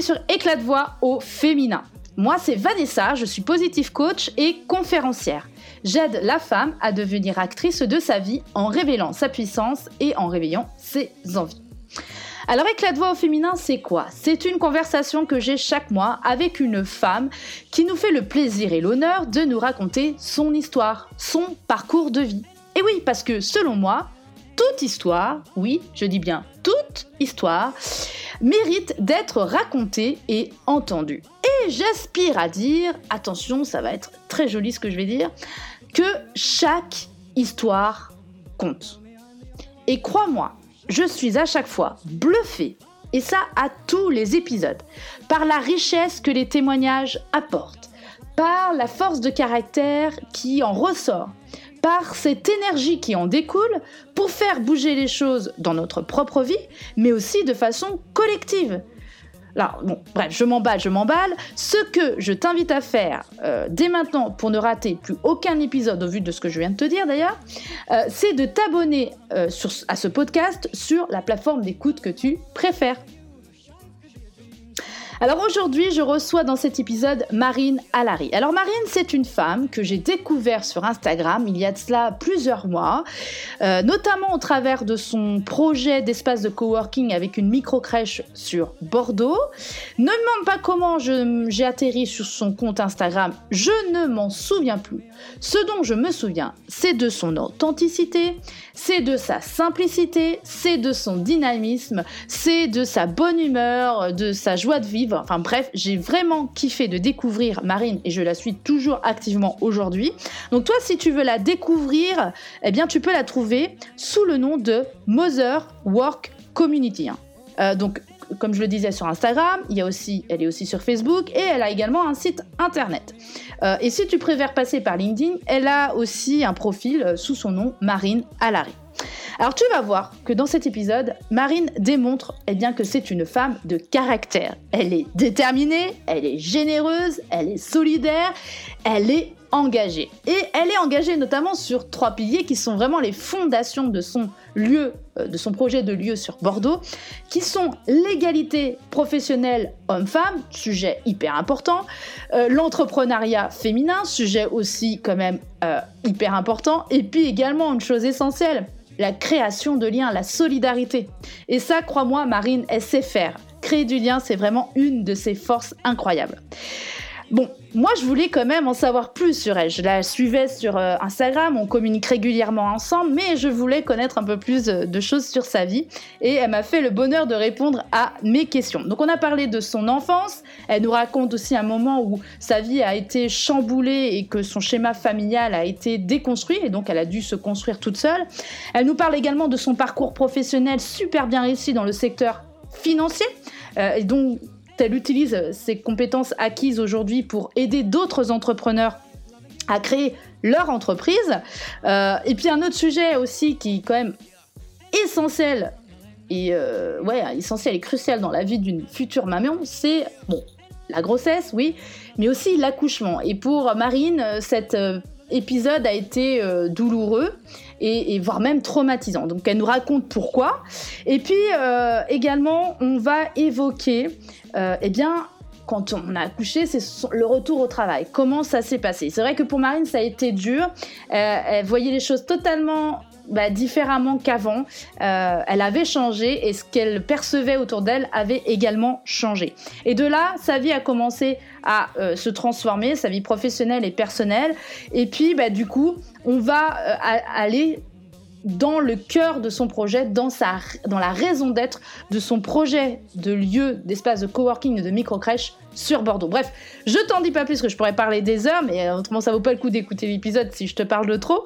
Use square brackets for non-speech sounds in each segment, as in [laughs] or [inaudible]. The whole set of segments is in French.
sur Éclat de voix au féminin. Moi, c'est Vanessa, je suis positive coach et conférencière. J'aide la femme à devenir actrice de sa vie en révélant sa puissance et en réveillant ses envies. Alors éclat de voix au féminin, c'est quoi? C'est une conversation que j'ai chaque mois avec une femme qui nous fait le plaisir et l'honneur de nous raconter son histoire, son parcours de vie. Et oui, parce que selon moi, toute histoire, oui, je dis bien toute histoire, mérite d'être racontée et entendue. Et j'aspire à dire, attention, ça va être très joli ce que je vais dire, que chaque histoire compte. Et crois-moi, je suis à chaque fois bluffée, et ça à tous les épisodes, par la richesse que les témoignages apportent, par la force de caractère qui en ressort, cette énergie qui en découle pour faire bouger les choses dans notre propre vie, mais aussi de façon collective. Alors, bon, bref, je m'emballe, je m'emballe. Ce que je t'invite à faire euh, dès maintenant pour ne rater plus aucun épisode au vu de ce que je viens de te dire d'ailleurs, euh, c'est de t'abonner euh, à ce podcast sur la plateforme d'écoute que tu préfères. Alors aujourd'hui, je reçois dans cet épisode Marine Alary. Alors Marine, c'est une femme que j'ai découvert sur Instagram il y a de cela plusieurs mois, euh, notamment au travers de son projet d'espace de coworking avec une micro-crèche sur Bordeaux. Ne me demande pas comment j'ai atterri sur son compte Instagram, je ne m'en souviens plus. Ce dont je me souviens, c'est de son authenticité, c'est de sa simplicité, c'est de son dynamisme, c'est de sa bonne humeur, de sa joie de vivre Enfin bref, j'ai vraiment kiffé de découvrir Marine et je la suis toujours activement aujourd'hui. Donc toi, si tu veux la découvrir, eh bien tu peux la trouver sous le nom de Mother Work Community. Hein. Euh, donc comme je le disais sur Instagram, il y a aussi, elle est aussi sur Facebook et elle a également un site internet. Euh, et si tu préfères passer par LinkedIn, elle a aussi un profil euh, sous son nom Marine Alary. Alors tu vas voir que dans cet épisode, Marine démontre eh bien, que c'est une femme de caractère. Elle est déterminée, elle est généreuse, elle est solidaire, elle est engagée. Et elle est engagée notamment sur trois piliers qui sont vraiment les fondations de son lieu, euh, de son projet de lieu sur Bordeaux, qui sont l'égalité professionnelle homme-femme, sujet hyper important, euh, l'entrepreneuriat féminin, sujet aussi quand même euh, hyper important, et puis également une chose essentielle, la création de liens, la solidarité. Et ça, crois-moi, Marine, elle sait faire. Créer du lien, c'est vraiment une de ses forces incroyables. Bon, moi je voulais quand même en savoir plus sur elle. Je la suivais sur euh, Instagram, on communique régulièrement ensemble, mais je voulais connaître un peu plus euh, de choses sur sa vie et elle m'a fait le bonheur de répondre à mes questions. Donc on a parlé de son enfance, elle nous raconte aussi un moment où sa vie a été chamboulée et que son schéma familial a été déconstruit et donc elle a dû se construire toute seule. Elle nous parle également de son parcours professionnel super bien réussi dans le secteur financier euh, et donc elle utilise ses compétences acquises aujourd'hui pour aider d'autres entrepreneurs à créer leur entreprise. Euh, et puis un autre sujet aussi qui est quand même essentiel et euh, ouais essentiel et crucial dans la vie d'une future maman, c'est la grossesse, oui, mais aussi l'accouchement. Et pour Marine, cet euh, épisode a été douloureux et, voire même traumatisant. Donc elle nous raconte pourquoi. Et puis également, on va évoquer euh, eh bien, quand on a accouché, c'est le retour au travail. Comment ça s'est passé? C'est vrai que pour Marine, ça a été dur. Euh, elle voyait les choses totalement bah, différemment qu'avant. Euh, elle avait changé et ce qu'elle percevait autour d'elle avait également changé. Et de là, sa vie a commencé à se transformer, sa vie professionnelle et personnelle. Et puis, bah, du coup, on va aller dans le cœur de son projet, dans, dans la raison d'être de son projet de lieu d'espace de coworking et de micro-crèche sur Bordeaux. Bref, je t'en dis pas plus que je pourrais parler des heures, mais euh, autrement ça vaut pas le coup d'écouter l'épisode si je te parle de trop.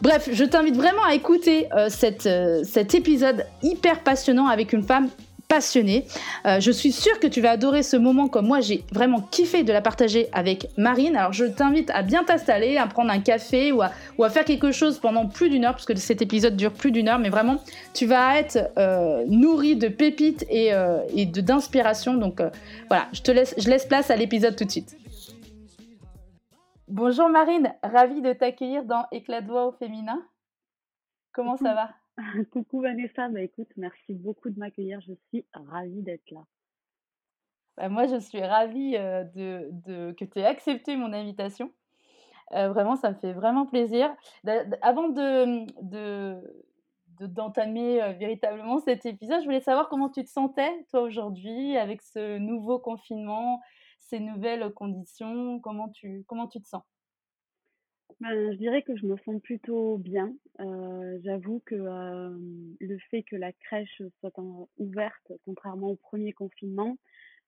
Bref, je t'invite vraiment à écouter euh, cette, euh, cet épisode hyper passionnant avec une femme passionné. Euh, je suis sûre que tu vas adorer ce moment comme moi j'ai vraiment kiffé de la partager avec Marine. Alors je t'invite à bien t'installer, à prendre un café ou à, ou à faire quelque chose pendant plus d'une heure, parce que cet épisode dure plus d'une heure, mais vraiment tu vas être euh, nourri de pépites et, euh, et d'inspiration. Donc voilà, je te laisse, je laisse place à l'épisode tout de suite. Bonjour Marine, ravie de t'accueillir dans Éclat de voix au féminin. Comment ça [laughs] va? [laughs] Coucou Vanessa, bah écoute, merci beaucoup de m'accueillir, je suis ravie d'être là. Bah, moi, je suis ravie, heu, de de que tu aies accepté mon invitation. Heu, vraiment, ça me fait vraiment plaisir. Avant de, mmh, de d'entamer, heu, véritablement cet épisode, je voulais savoir comment tu te sentais, toi, aujourd'hui, avec ce nouveau confinement, ces nouvelles conditions. Comment tu comment tu te sens? Ben, je dirais que je me sens plutôt bien. Heu, j'avoue que, le fait que la crèche soit ouverte, contrairement au premier confinement,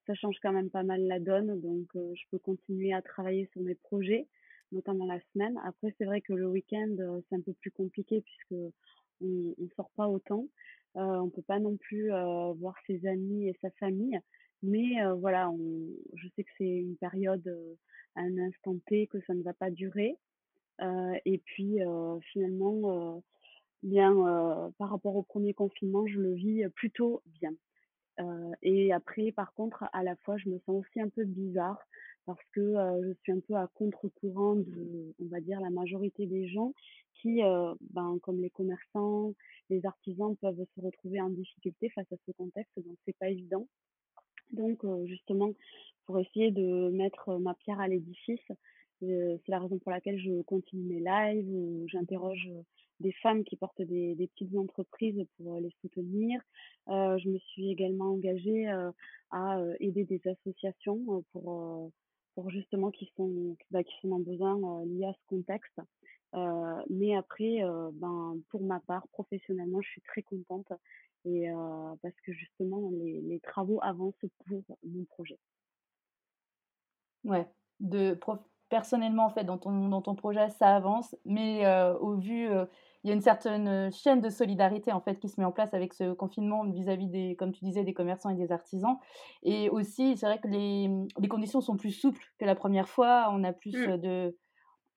ça change quand même pas mal la donne. Donc, je peux continuer à travailler sur mes projets, notamment la semaine. Après, c'est vrai que le week-end, c'est un peu plus compliqué puisqu'on on sort pas autant. Heu, on peut pas non plus, voir ses amis et sa famille. Mais, voilà, je sais que c'est une période, à un instant T, que ça ne va pas durer. Heu et puis, heu, finalement, heu, bien, par rapport au premier confinement, je le vis, plutôt bien. Et après, par contre, à la fois, je me sens aussi un peu bizarre parce que, je suis un peu à contre-courant de, on va dire, la majorité des gens qui, ben, comme les commerçants, les artisans peuvent se retrouver en difficulté face à ce contexte, donc c'est pas évident. Donc, justement, pour essayer de mettre, ma pierre à l'édifice, c'est la raison pour laquelle je continue mes lives où j'interroge, heu, des femmes qui portent des petites entreprises pour, heu, les soutenir. Heu, je me suis également engagée, à, aider des associations, pour, pour justement qui sont bah, qui sont le besoin, liés à ce contexte. Mais après, ben, pour ma part, professionnellement, je suis très contente et parce que justement les les travaux avancent pour mon projet. Ouais, de prof personnellement, en fait, dans ton dans ton projet, ça avance, mais heu, au vu, heu, il y a une certaine, heu, chaîne de solidarité, en fait, qui se met en place avec ce confinement vis-à-vis des comme tu disais, des commerçants et des artisans et aussi, c'est vrai que les, les conditions sont plus souples que la première fois. On a plus, Mmh. de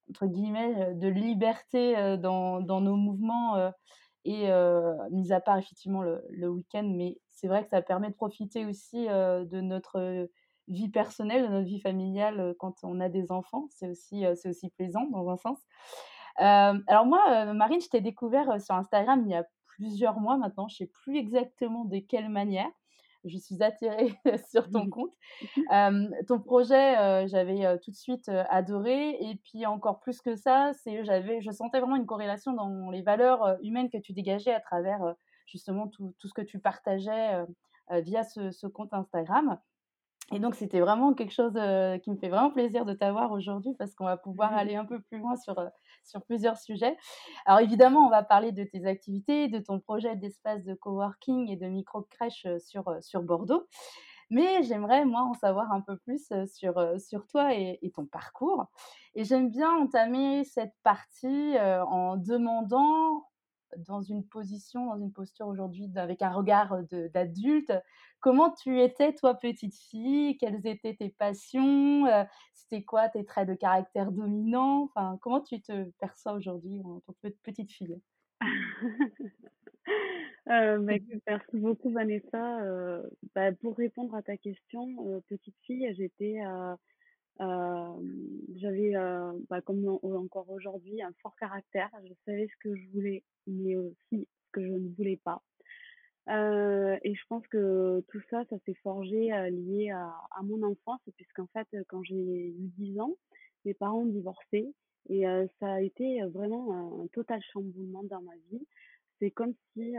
entre guillemets, «de liberté», dans dans nos mouvements, et mis à part effectivement le le week-end, mais c'est vrai que ça permet de profiter aussi, de notre, vie personnelle, de notre vie familiale, quand on a des enfants. C'est aussi, c'est aussi plaisant dans un sens. Alors moi, Marine, je t'ai découvert, sur Instagram il y a plusieurs mois maintenant, je sais plus exactement de quelle manière. Je suis attirée [laughs] sur ton compte ton projet, j'avais, tout de suite, adoré et puis encore plus que ça, c'est j'avais je sentais vraiment une corrélation dans les valeurs, humaines que tu dégageais à travers, justement tout tout ce que tu partageais, via ce ce compte Instagram et donc c'était vraiment quelque chose, heu, qui me fait vraiment plaisir de t'avoir aujourd'hui parce qu'on va pouvoir aller un peu plus loin sur, heu, sur plusieurs sujets. Alors évidemment, on va parler de tes activités, de ton projet d'espace de coworking et de micro-crèche, heu, sur, sur Bordeaux. Mais j'aimerais, moi, en savoir un peu plus, sur, sur toi et et ton parcours et j'aime bien entamer cette partie, en demandant dans une position, dans une posture aujourd'hui avec un regard, d'adulte, comment tu étais toi petite fille? Quelles étaient tes passions? C'était quoi tes traits de caractère dominants? Enfin, comment tu te perçois aujourd'hui en tant que petite fille? Heu, [laughs] bah, écoute, merci beaucoup Vanessa, heu, bah, pour répondre à ta question, petite fille, j'étais, hem, j'avais, heu, bah, comme en encore aujourd'hui, un fort caractère. Je savais ce que je voulais, mais aussi ce que je ne voulais pas. Heu et je pense que tout ça, ça s'est forgé, lié à à mon enfance puisqu'en fait, quand j'ai eu 10 ans, mes parents ont divorcé et ça a été, vraiment un total chamboulement dans ma vie. C'est comme si,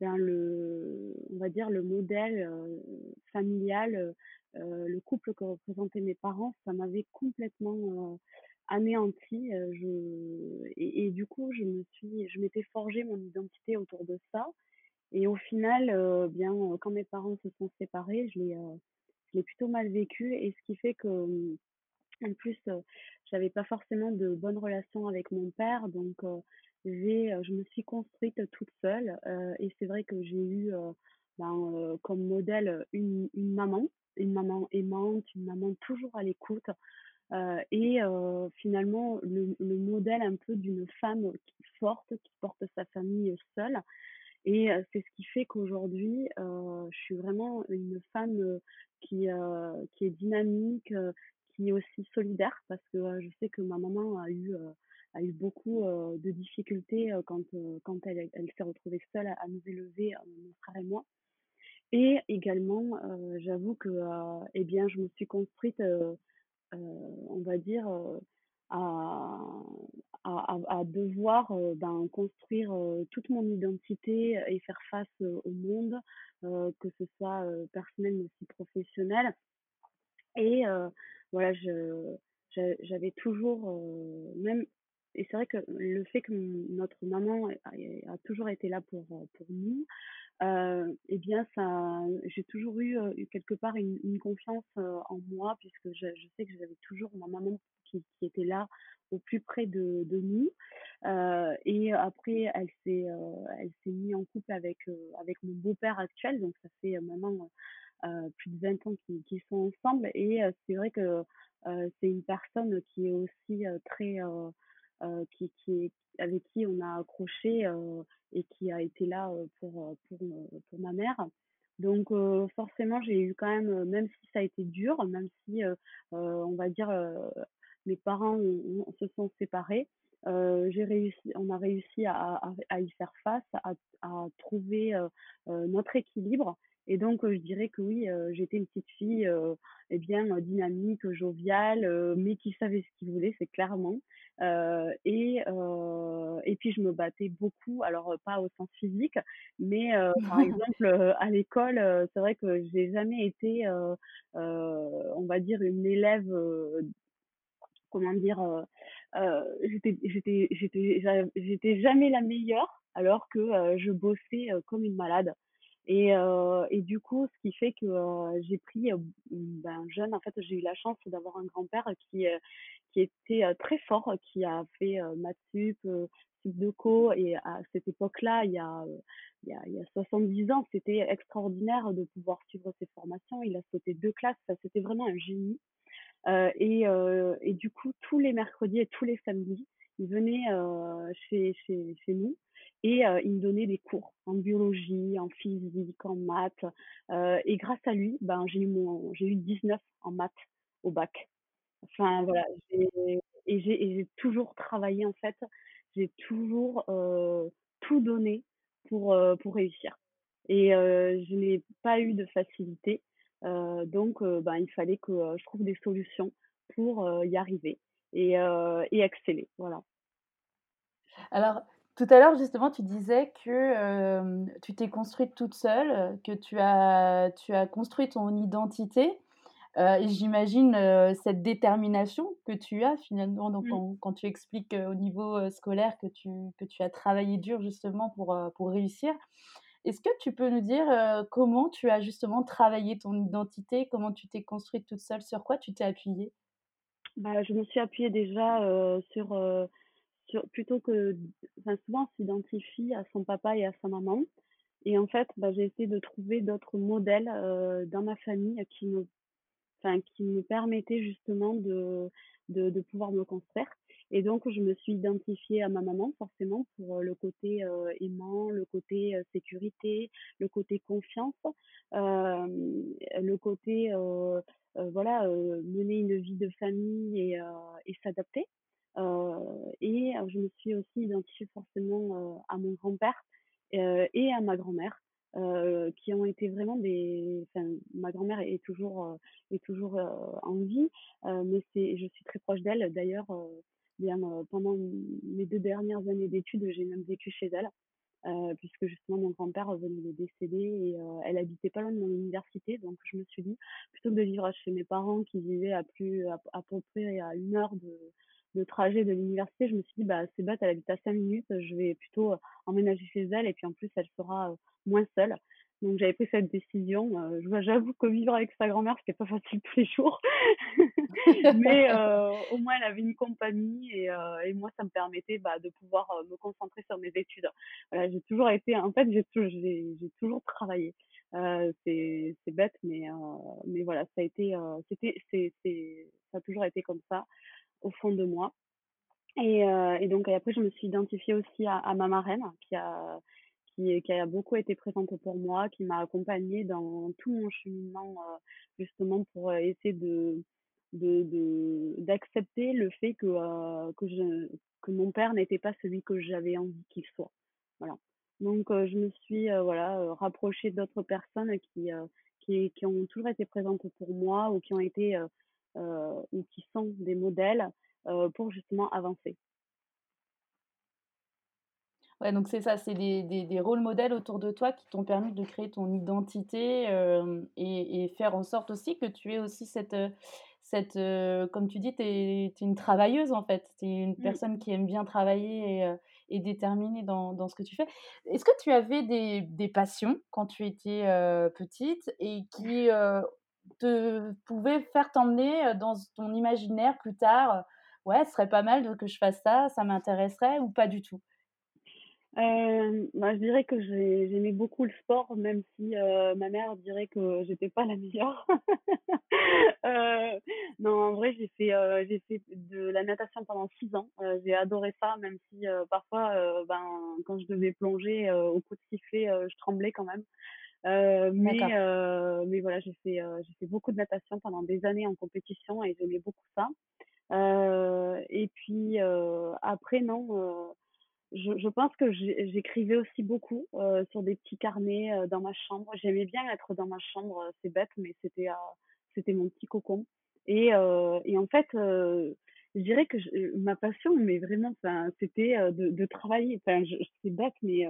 ben, le on va dire le modèle, familial, le couple que représentaient mes parents, ça m'avait complètement, anéantie, je et du coup, je me suis je m'étais forgé mon identité autour de ça et au final, bien, quand mes parents se sont séparés, je l'ai, je l'ai plutôt mal vécu et ce qui fait que, mmh, en plus, heu, j'avais pas forcément de bonnes relations avec mon père donc j'ai, je me suis construite toute seule, et c'est vrai que j'ai eu, heu, comme modèle, une maman, une maman aimante, une maman toujours à l'écoute, heu et heu, finalement le le modèle un peu d'une femme forte, qui porte sa famille seule. Et c'est ce qui fait qu'aujourd'hui, je suis vraiment une femme, qui, qui est dynamique, qui est aussi solidaire parce que, je sais que ma maman a eu, a eu beaucoup, de difficultés, quand, quand elle elle s'est retrouvée seule à nous élever, mon frère et moi Et également, heu, j'avoue que, heu, et bien, je me suis construite, heu, on va dire, à devoir, ben, construire, toute mon identité et faire face, au monde, que ce soit, personnel mais aussi professionnel. Et voilà, j'avais toujours, même et c'est vrai que le fait que notre maman a toujours été là pour, heu, pour nous, heu et bien ça j'ai toujours eu, heu, quelque part une confiance, heu, en moi puisque je sais que j'avais toujours ma maman qui était là au plus près de de nous. Et après elle s'est, elle s'est mis en couple avec, avec mon beau-père actuel, donc ça fait, maintenant, plus de 20 ans qu'ils sont ensemble et c'est vrai que, c'est une personne qui est aussi, très, qui qui avec qui on a accroché, heu et qui a été là, heu, pour, pour, ma mère. Donc forcément, j'ai eu quand même, même si ça a été dur, même si, on va dire, mes parents se sont séparés, j'ai réussi on a réussi à à à y faire face, à à trouver, notre équilibre et donc je dirais que oui, j'étais une petite fille, et bien, dynamique, joviale, mais qui savait ce qu'il voulait, c'est clairement. Et et puis je me battais beaucoup, alors, pas au sens physique, mais par [laughs] exemple, à l'école, c'est vrai que j'ai jamais été, on va dire une élève, comment dire? J'étais j'étais j'étais j'étais jamais la meilleure alors que, je bossais, comme une malade et heu et du coup, ce qui fait que, heu, j'ai pris, heu, ben, jeune, en fait, j'ai eu la chance d'avoir un grand-père qui, qui était, très fort, qui a fait, maths sup, sup de co et à cette époque-là, il y a, il il y a 70 ans, c'était extraordinaire de pouvoir suivre ces formations. Il a sauté 2 classes, enfin, c'était vraiment un génie. Et et du coup, tous les mercredis et tous les samedis, il venait, chez chez chez nous et heu, il me donnait des cours en biologie, en physique, en maths, heu et grâce à lui, ben, j'ai eu mon j'ai eu 19 en maths au bac. Enfin voilà, et j'ai toujours travaillé en fait, j'ai toujours, heu, tout donné pour, pour réussir. Et je n'ai pas eu de facilité, donc ben, il fallait que, je trouve des solutions pour, y arriver et et exceller, voilà. Alors, tout à l'heure, justement, tu disais que, hem, tu t'es construite toute seule, que tu as tu as construit ton identité, et j'imagine, heu, cette détermination que tu as finalement donc Mmh. quand quand tu expliques, au niveau, scolaire que tu que tu as travaillé dur justement pour, pour réussir. Est-ce que tu peux nous dire, comment tu as justement travaillé ton identité? Comment tu t'es construite toute seule? Sur quoi tu t'es appuyée? Bah, je me suis appuyée déjà, sur, plutôt que souvent on s'identifie à son papa et à sa maman. Et en fait, bah, j'ai essayé de trouver d'autres modèles, heu, dans ma famille qui me qui me permettaient justement de de pouvoir me construire. Et donc je me suis identifiée à ma maman forcément pour, heu, le côté, heu, aimant, le côté, sécurité, le côté confiance, le côté, voilà, mener une vie de famille et s'adapter, et heu, je me suis aussi identifiée forcément, heu, à mon grand-père, et à ma grand-mère, qui ont été vraiment des ma grand-mère est toujours, est toujours, en vie, mais c'est je suis très proche d'elle. D'ailleurs, bien, pendant mes 2 dernières années d'études, j'ai même vécu chez elle, puisque justement mon grand-père venait de décéder et elle habitait pas loin de mon université. Donc je me suis dit: «Plutôt que de vivre chez mes parents qui vivaient à plus à à peu près à 1 heure de de trajet de l'université», je me suis dit: «Bah, c'est bête, elle habite à 5 minutes, je vais plutôt, heu, emménager chez elle et puis en plus elle sera, heu, moins seule». Donc j'avais pris cette décision, je j'avoue que vivre avec sa grand-mère, c'était pas facile tous les jours. [laughs] Mais heu, au moins elle avait une compagnie et heu et moi ça me permettait, bah, de pouvoir, heu, me concentrer sur mes études. Voilà, j'ai toujours été en fait, j'ai tou j'ai j'ai toujours travaillé. C'est bête mais mais voilà, ça a été, c'était c'est ça a toujours été comme ça, au fond de moi et heu et donc et après je me suis identifiée aussi à ma marraine qui a qui a beaucoup été présente pour moi, qui m'a accompagnée dans tout mon cheminement, heu, justement pour, heu, essayer de de de d'accepter le fait que, que mon père n'était pas celui que j'avais envie qu'il soit. Voilà. Donc donc je me suis, voilà, rapprochée d'autres personnes qui, qui qui ont toujours été présentes pour moi ou qui ont été, ou qui sont des modèles, pour justement avancer. Ouais, donc c'est ça, c'est des des des rôles modèles autour de toi qui t'ont permis de créer ton identité, hem et et faire en sorte aussi que tu aies aussi cette, cette, comme tu dis, tu es es une travailleuse, en fait. Tu es une Mmh. personne qui aime bien travailler et et déterminée dans dans ce que tu fais. Est-ce que tu avais des des passions quand tu étais, petite et qui, te pouvaient faire t'emmener, dans ton imaginaire plus tard? «Ouais, ce serait pas mal que je fasse ça, ça m'intéresserait» ou pas du tout? Hem, bah, je dirais que j'ai j'aimais beaucoup le sport, même si, ma mère dirait que j'étais pas la meilleure. [laughs] Non, en vrai, j'ai fait, j'ai fait de la natation pendant 6 ans. J'ai adoré ça, même si, parfois, ben, quand je devais plonger, au coup de sifflet, je tremblais quand même. Heu, mais heu, mais voilà, j'ai fait, j'ai fait beaucoup de natation pendant des années en compétition et j'aimais beaucoup ça. Et puis, après non, je je pense que j'é j'écrivais aussi beaucoup, sur des petits carnets, dans ma chambre. J'aimais bien être dans ma chambre, c'est bête, mais c'était, c'était mon petit cocon et et en fait, je dirais que je euh, ma passion, mais vraiment, c'était, de de travailler. Enfin, c'est bête, mais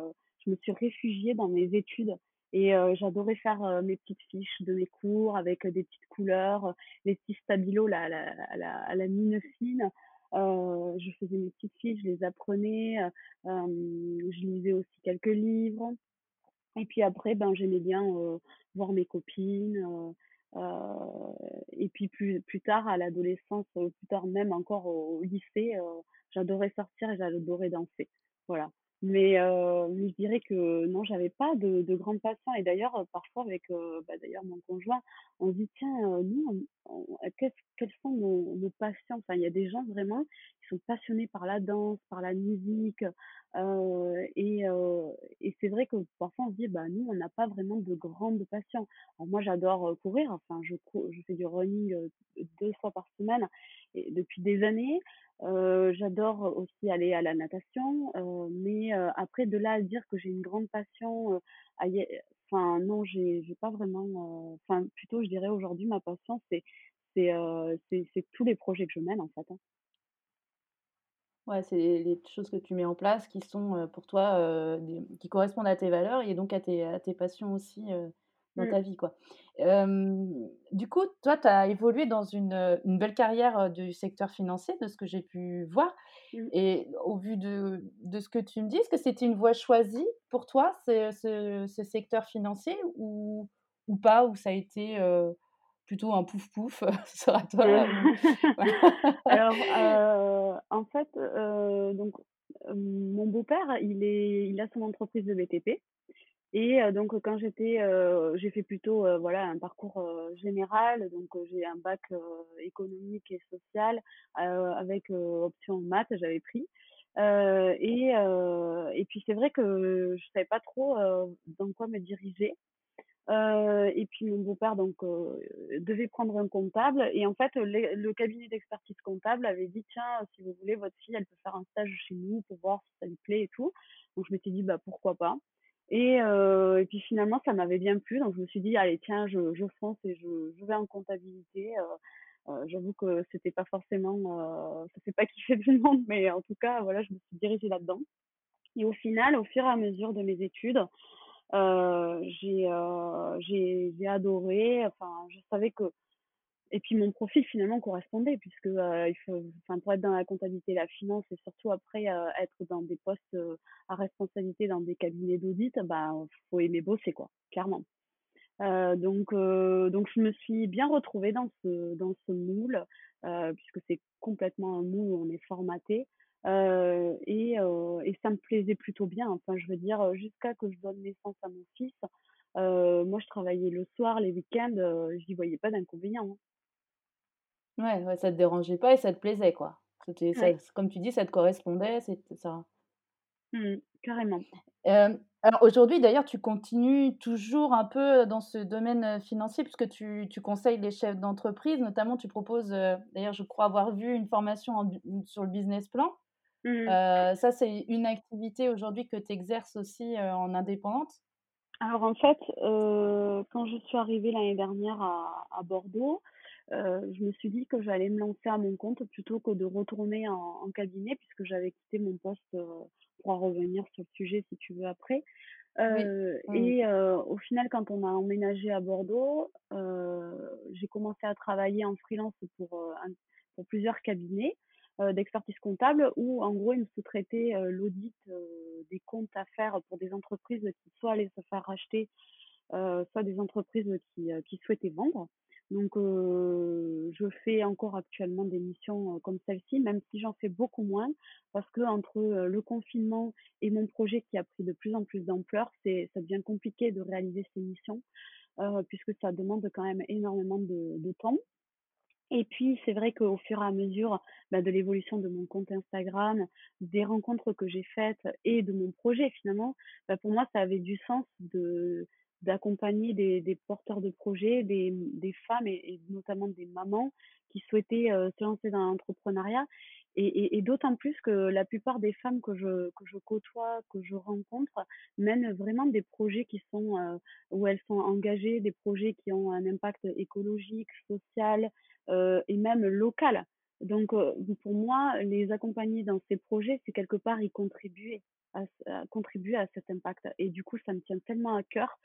je me suis réfugiée dans mes études et heu, j'adorais faire, heu, mes petites fiches de mes cours avec, heu, des petites couleurs, les petits stabilos à la mine fine. Je faisais mes petites fiches, je les apprenais, je lisais aussi quelques livres et puis après, ben, j'aimais bien, voir mes copines, et puis plus plus tard à l'adolescence, plus tard même encore au au lycée, j'adorais sortir et j'adorais danser. Voilà. Mais je dirais que non, j'avais pas de de grandes passions et d'ailleurs, parfois avec, bah, d'ailleurs mon conjoint, on se dit: «Tiens, nous on on quelles sont nos nos passions?» enfin, il y a des gens vraiment qui sont passionnés par la danse, par la musique, et et c'est vrai que parfois on se dit: «Bah, nous, on n'a pas vraiment de grandes passions». Alors moi, j'adore, courir, enfin je cours je fais du running, heu, 2 fois par semaine depuis des années. J'adore aussi aller à la natation, mais après de là à dire que j'ai une grande passion, enfin non, j'ai pas vraiment, enfin plutôt je dirais aujourd'hui ma passion c'est c'est, c'est tous les projets que je mène en fait, hein. Ouais, c'est les choses que tu mets en place qui sont, pour toi, qui correspondent à tes valeurs et donc à tes à tes passions aussi, dans Mmh. ta vie, quoi. Du coup, toi, tu as évolué dans une, belle carrière, du secteur financier, de ce que j'ai pu voir Mmh. et au vu de de ce que tu me dis, est-ce que c'était une voie choisie pour toi, ce ce ce secteur financier ou ou pas? Ou ça a été, plutôt un pouf pouf sur à toi voilà? Alors, [laughs] en fait, donc, mon beau-père, il est il a son entreprise de BTP et donc quand j'étais, j'ai fait plutôt, voilà, un parcours, général. Donc, j'ai un bac, économique et social, avec, option maths, j'avais pris. Et et puis c'est vrai que je savais pas trop, dans quoi me diriger. Et puis mon beau-père donc devait prendre un comptable et en fait, les le cabinet d'expertise comptable avait dit: «Tiens, si vous voulez, votre fille, elle peut faire un stage chez nous pour voir si ça lui plaît et tout». Donc je m'étais dit: «Bah, pourquoi pas?» Et heu et puis finalement, ça m'avait bien plu donc je me suis dit: «Allez tiens, je je fonce et je je vais en comptabilité». Heu heu, j'avoue que c'était pas forcément, ça fait pas [laughs] kiffer tout le monde mais en tout cas, voilà, je me suis dirigée là-dedans et au final, au fur et à mesure de mes études, j'ai adoré, enfin, je savais que et puis mon profil finalement correspondait puisque, enfin, pour être dans la comptabilité et la finance et surtout après, heu, être dans des postes, heu, à responsabilité dans des cabinets d'audit, bah, faut aimer bosser quoi, clairement. Donc donc je me suis bien retrouvée dans ce dans ce moule, puisque c'est complètement un moule on est formaté, et et ça me plaisait plutôt bien. Enfin, je veux dire, jusqu'à que je donne naissance à mon fils, moi je travaillais le soir, les week-ends, heu, j'y voyais pas d'inconvénient, hein. Ouais, ouais, ça te dérangeait pas et ça te plaisait, quoi? C'était ça Ouais. comme tu dis, ça te correspondait, c'était ça Mmh Carrément. alors aujourd'hui, d'ailleurs, tu continues toujours un peu dans ce domaine, financier puisque tu tu conseilles les chefs d'entreprise, notamment tu proposes, d'ailleurs, je crois avoir vu une formation en bu sur le business plan. Mmh ça, c'est une activité aujourd'hui que tu exerces aussi, en indépendante? Alors en fait, quand je suis arrivée l'année dernière à à Bordeaux, heu, je me suis dit que j'allais me lancer à mon compte plutôt que de retourner en en cabinet puisque j'avais quitté mon poste, heu, on pourra revenir sur le sujet si tu veux après. Oui, oui. et au final quand on a emménagé à Bordeaux, j'ai commencé à travailler en freelance pour, un pour plusieurs cabinets, d'expertise comptable où en gros ils me sous-traitaient, l'audit, des comptes à faire pour des entreprises qui soit allaient se faire racheter soit des entreprises qui souhaitaient vendre. Donc je fais encore actuellement des missions, comme celle-ci, même si j'en fais beaucoup moins parce qu'entre, heu, le confinement et mon projet qui a pris de plus en plus d'ampleur, c'est ça devient compliqué de réaliser ces missions, puisque ça demande quand même énormément de de temps. Et puis, c'est vrai qu'au fur et à mesure, bah, de l'évolution de mon compte Instagram, des rencontres que j'ai faites et de mon projet finalement, bah, pour moi, ça avait du sens de d'accompagner des porteurs de projets, des femmes et notamment des mamans qui souhaitaient, heu, se lancer dans l'entrepreneuriat et d'autant plus que la plupart des femmes que je que je côtoie, que je rencontre, mènent vraiment des projets qui sont, heu, où elles sont engagées, des projets qui ont un impact écologique, social, heu et même local. Donc, pour moi, les accompagner dans ces projets, c'est quelque part y contribuer à contribuer à cet impact et du coup, ça me tient tellement à cœur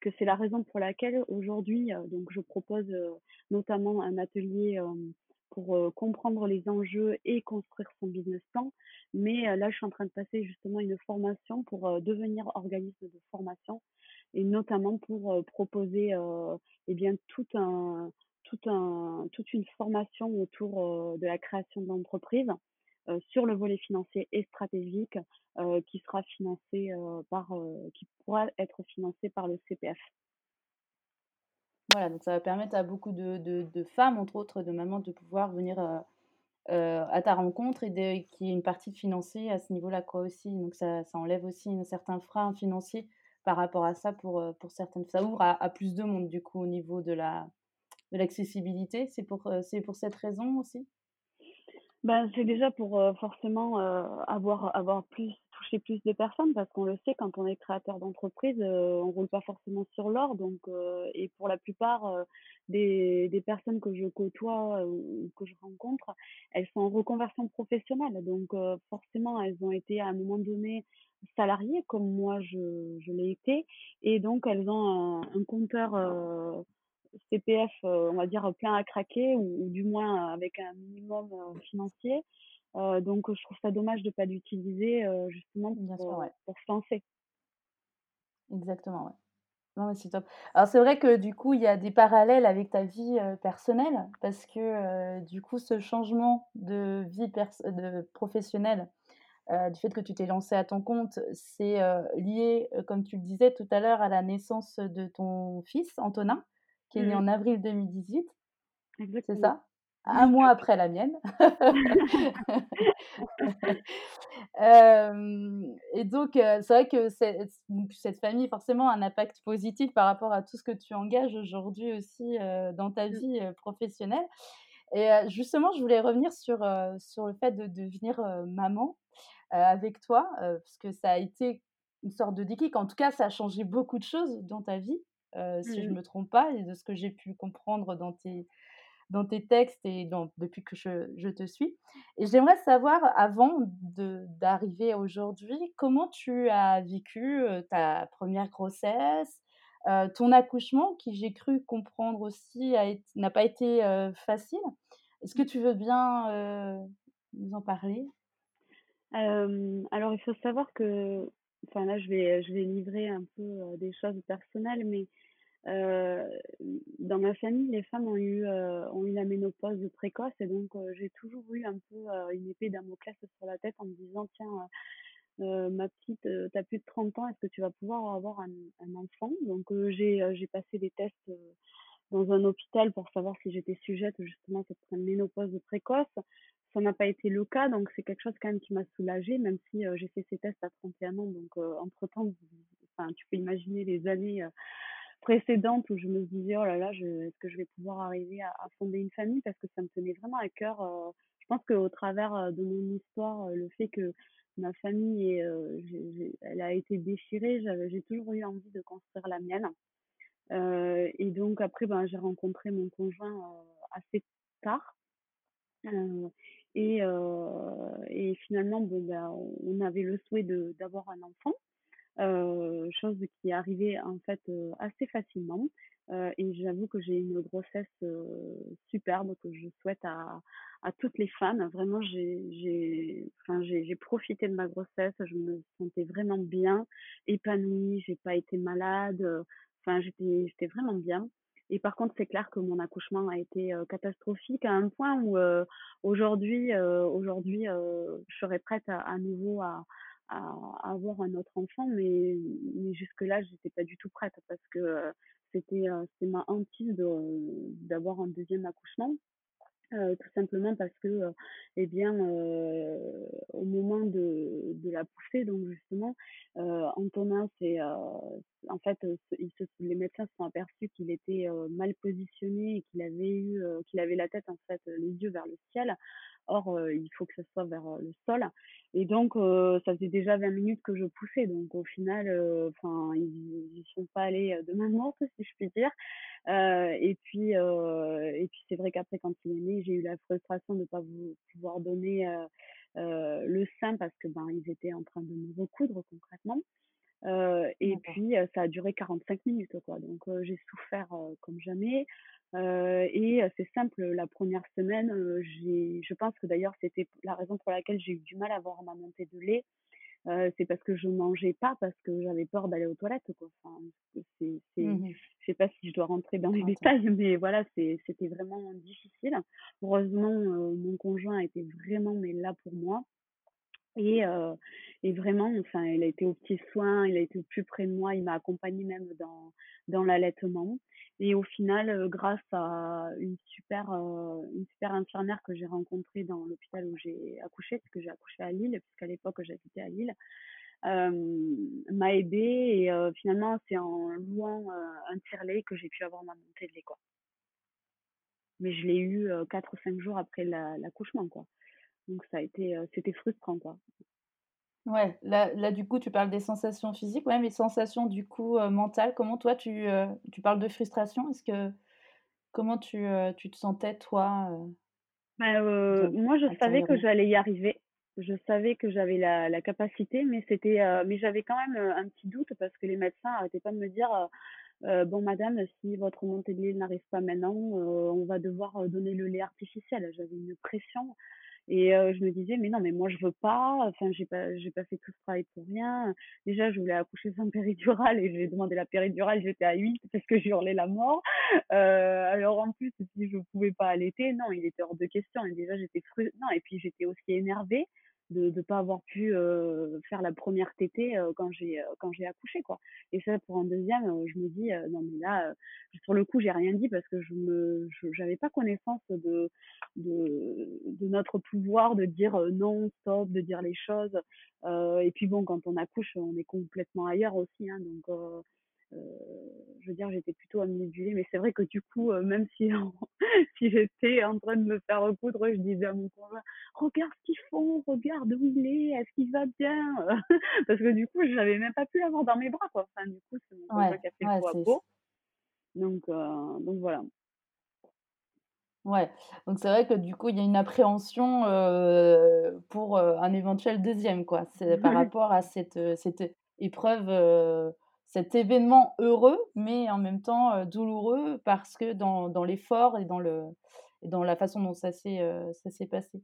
que c'est la raison pour laquelle aujourd'hui, donc je propose, heu, notamment un atelier, pour, comprendre les enjeux et construire son business plan. Mais, heu, là, je suis en train de passer justement une formation pour, devenir organisme de formation et notamment pour, proposer, et bien toute une formation autour, de la création de l'entreprise, sur le volet financier et stratégique, heu, qui sera financé, heu, par, qui pourra être financé par le CPF. Voilà, donc ça va permettre à beaucoup de de femmes, entre autres, de mamans, de pouvoir venir, à ta rencontre et qu'il y ait une partie financée à ce niveau-là, quoi, aussi. Donc ça ça enlève aussi un certain frein financier par rapport à ça pour, pour certaines ça ouvre à à plus de monde, du coup, au niveau de la de l'accessibilité. C'est pour, c'est pour cette raison aussi? Ben, c'est déjà pour, heu, forcément, heu, avoir avoir plus toucher plus de personnes parce qu'on le sait quand on est créateur d'entreprise, heu, on roule pas forcément sur l'or donc et pour la plupart, des des personnes que je côtoie ou que je rencontre, elles sont en reconversion professionnelle. Donc forcément elles ont été à un moment donné salariées comme moi je je l'ai été. Et donc elles ont un un compteur, CPF, heu, on va dire plein à craquer ou ou du moins avec un minimum, heu, financier. Donc je trouve ça dommage de pas l'utiliser, justement Bien pour, sûr, heu, ouais. pour se lancer. Exactement, ouais. Non, mais c'est top. Alors c'est vrai que du coup, il y a des parallèles avec ta vie, personnelle parce que, du coup, ce changement de vie de professionnelle, du fait que tu t'es lancée à ton compte, c'est, lié, comme tu le disais tout à l'heure, à la naissance de ton fils Antonin, qui est né Mmh en avril 2018, c'est ça? Un mois [laughs] après la mienne. [laughs] [laughs] Et donc c'est vrai que donc cette famille forcément a un impact positif par rapport à tout ce que tu engages aujourd'hui aussi, dans ta Mmh, vie, professionnelle et justement je voulais revenir sur, sur le fait de devenir, maman, avec toi, parce que ça a été une sorte de déclic. En tout cas, ça a changé beaucoup de choses dans ta vie, si je mmh me trompe pas et de ce que j'ai pu comprendre dans tes dans tes textes et dans depuis que je je te suis et j'aimerais savoir avant d'arriver aujourd'hui, comment tu as vécu, ta première grossesse, ton accouchement qui j'ai cru comprendre aussi n'a pas été, facile. Est-ce que tu veux bien, nous en parler? Alors il faut savoir que enfin là je vais je vais livrer un peu, des choses personnelles mais dans ma famille, les femmes ont eu, ont eu la ménopause précoce et donc j'ai toujours eu un peu, une épée Damoclès sur la tête en me disant: «Tiens, ma petite, tu plus de 30 ans, est-ce que tu vas pouvoir avoir un un enfant?» donc j'ai, j'ai passé des tests, dans un hôpital pour savoir si j'étais sujette justement à cette ménopause précoce. Ça n'a pas été le cas, donc c'est quelque chose quand même qui m'a soulagée, même si, heu, j'ai fait ces tests à 31 ans donc heu, entre-temps, enfin, tu peux imaginer les années, heu précédentes où je me disais: «Oh là là, est-ce que je vais pouvoir arriver à fonder une famille?» parce que ça me tenait vraiment à cœur, je pense qu'au travers, de mon histoire, le fait que ma famille elle a été déchirée, j'ai toujours eu envie de construire la mienne. Et donc après, ben, j'ai rencontré mon conjoint, assez tard, et heu et finalement, bon, ben, on avait le souhait d'avoir un enfant. Heu, chose qui est arrivée en fait, heu, assez facilement, et j'avoue que j'ai une grossesse, superbe que je souhaite à à toutes les femmes. Vraiment, j'ai profité de ma grossesse, je me sentais vraiment bien, épanouie, j'ai pas été malade, enfin j'étais vraiment bien et par contre, c'est clair que mon accouchement a été, heu, catastrophique à un point où, heu, aujourd'hui, heu, aujourd'hui, je serais prête à à nouveau à à avoir un autre enfant, mais mais jusque-là, j'étais pas du tout prête parce que, c'était, ma hantise d'avoir un deuxième accouchement. Heu, tout simplement parce que, heu, et bien, heu, au moment de de la poussée donc justement, heu, Antonin heu, en fait, se les médecins se sont aperçus qu'il était, mal positionné et qu'il avait eu, qu'il avait la tête en fait, les yeux vers le ciel. Or, heu, il faut que ce soit vers, heu, le sol et donc, heu, ça faisait déjà 20 minutes que je poussais donc au final, enfin ils ils sont pas allés, de main morte [laughs] si je puis dire. Et puis, et puis c'est vrai qu'après quand il est né, j'ai eu la frustration de ne pas vou pouvoir donner, le sein parce que, ben, ils étaient en train de me recoudre concrètement. Heu et D'accord. puis, ça a duré 45 minutes, quoi. Donc, j'ai souffert, comme jamais. Et c'est simple, la première semaine, j'ai je pense que d'ailleurs c'était la raison pour laquelle j'ai eu du mal à avoir ma montée de lait. Heu, c'est parce que je mangeais pas, parce que j'avais peur d'aller aux toilettes, quoi. Enfin, c'est c'est Mmh je sais pas si je dois rentrer dans les [laughs] détails, mais voilà, c'est c'était vraiment difficile. Heureusement, heu, mon conjoint était vraiment, mais là pour moi. Et heu et vraiment, enfin, il a été aux petits soins, il a été plus près de moi, il m'a accompagnée même dans dans l'allaitement et au final, heu, grâce à une super, heu, une super infirmière que j'ai rencontrée dans l'hôpital où j'ai accouché, parce que j'ai accouché à Lille, puisqu'à l'époque j'habitais à Lille, m'a aidée et finalement, c'est en louant, un tire-lait que j'ai pu avoir ma montée de lait, quoi. Mais je l'ai eu, heu, 4 ou 5 jours après l'a l'accouchement, quoi. Donc ça a été, heu, c'était frustrant, quoi. Ouais, là là, du coup, tu parles des sensations physiques, ouais, mais sensations, du coup, heu, mentales, comment toi tu, heu, tu parles de frustration, est-ce que comment tu, tu te sentais toi, Bah, moi je savais que j'allais y arriver. Je savais que j'avais la la capacité, mais c'était, mais j'avais quand même, un petit doute parce que les médecins arrêtaient pas de me dire, heu: «Heu, bon madame, si votre montée de lait n'arrive pas maintenant, on va devoir, donner le lait artificiel». J'avais une pression et heu, je me disais: «Mais non, mais moi je veux pas, enfin j'ai pas j'ai pas fait tout ce travail pour rien». Déjà je voulais accoucher sans péridurale et j'ai demandé la péridurale, j'étais à 8 parce que j'hurlais la mort. Heu, alors en plus, si je pouvais pas allaiter, non, il était hors de question et déjà j'étais fru non et puis j'étais aussi énervée de de pas avoir pu, faire la première re tétée, heu, quand j'ai, quand j'ai accouché, quoi. Et ça pour un deuxième je me dis, «Non mais là», sur le coup, j'ai rien dit parce que je me j'avais pas connaissance de de de notre pouvoir de dire, «Non, stop», de dire les choses, et puis bon, quand on accouche, on est complètement ailleurs aussi, hein, donc je veux dire, j'étais plutôt omnibulée mais c'est vrai que du coup, heu, même si [laughs] si j'étais en train de me faire recoudre, je disais à mon conjoint: «Regarde ce qu'ils font, regarde où il est, est-ce qu'il va bien?» [laughs] parce que du coup, j'avais même pas pu l'avoir dans mes bras, quoi. Enfin, du coup, c'est mon conjoint Ouais, qui a fait le ouais, pot à c'est pot, donc heu, donc voilà. Ouais, donc c'est vrai que du coup, il y a une appréhension, pour, un éventuel deuxième quoi. C'est par [laughs] rapport à cette, cette épreuve, cet événement heureux, mais en même temps, douloureux parce que dans dans l'effort et dans le dans la façon dont ça s'est, passé.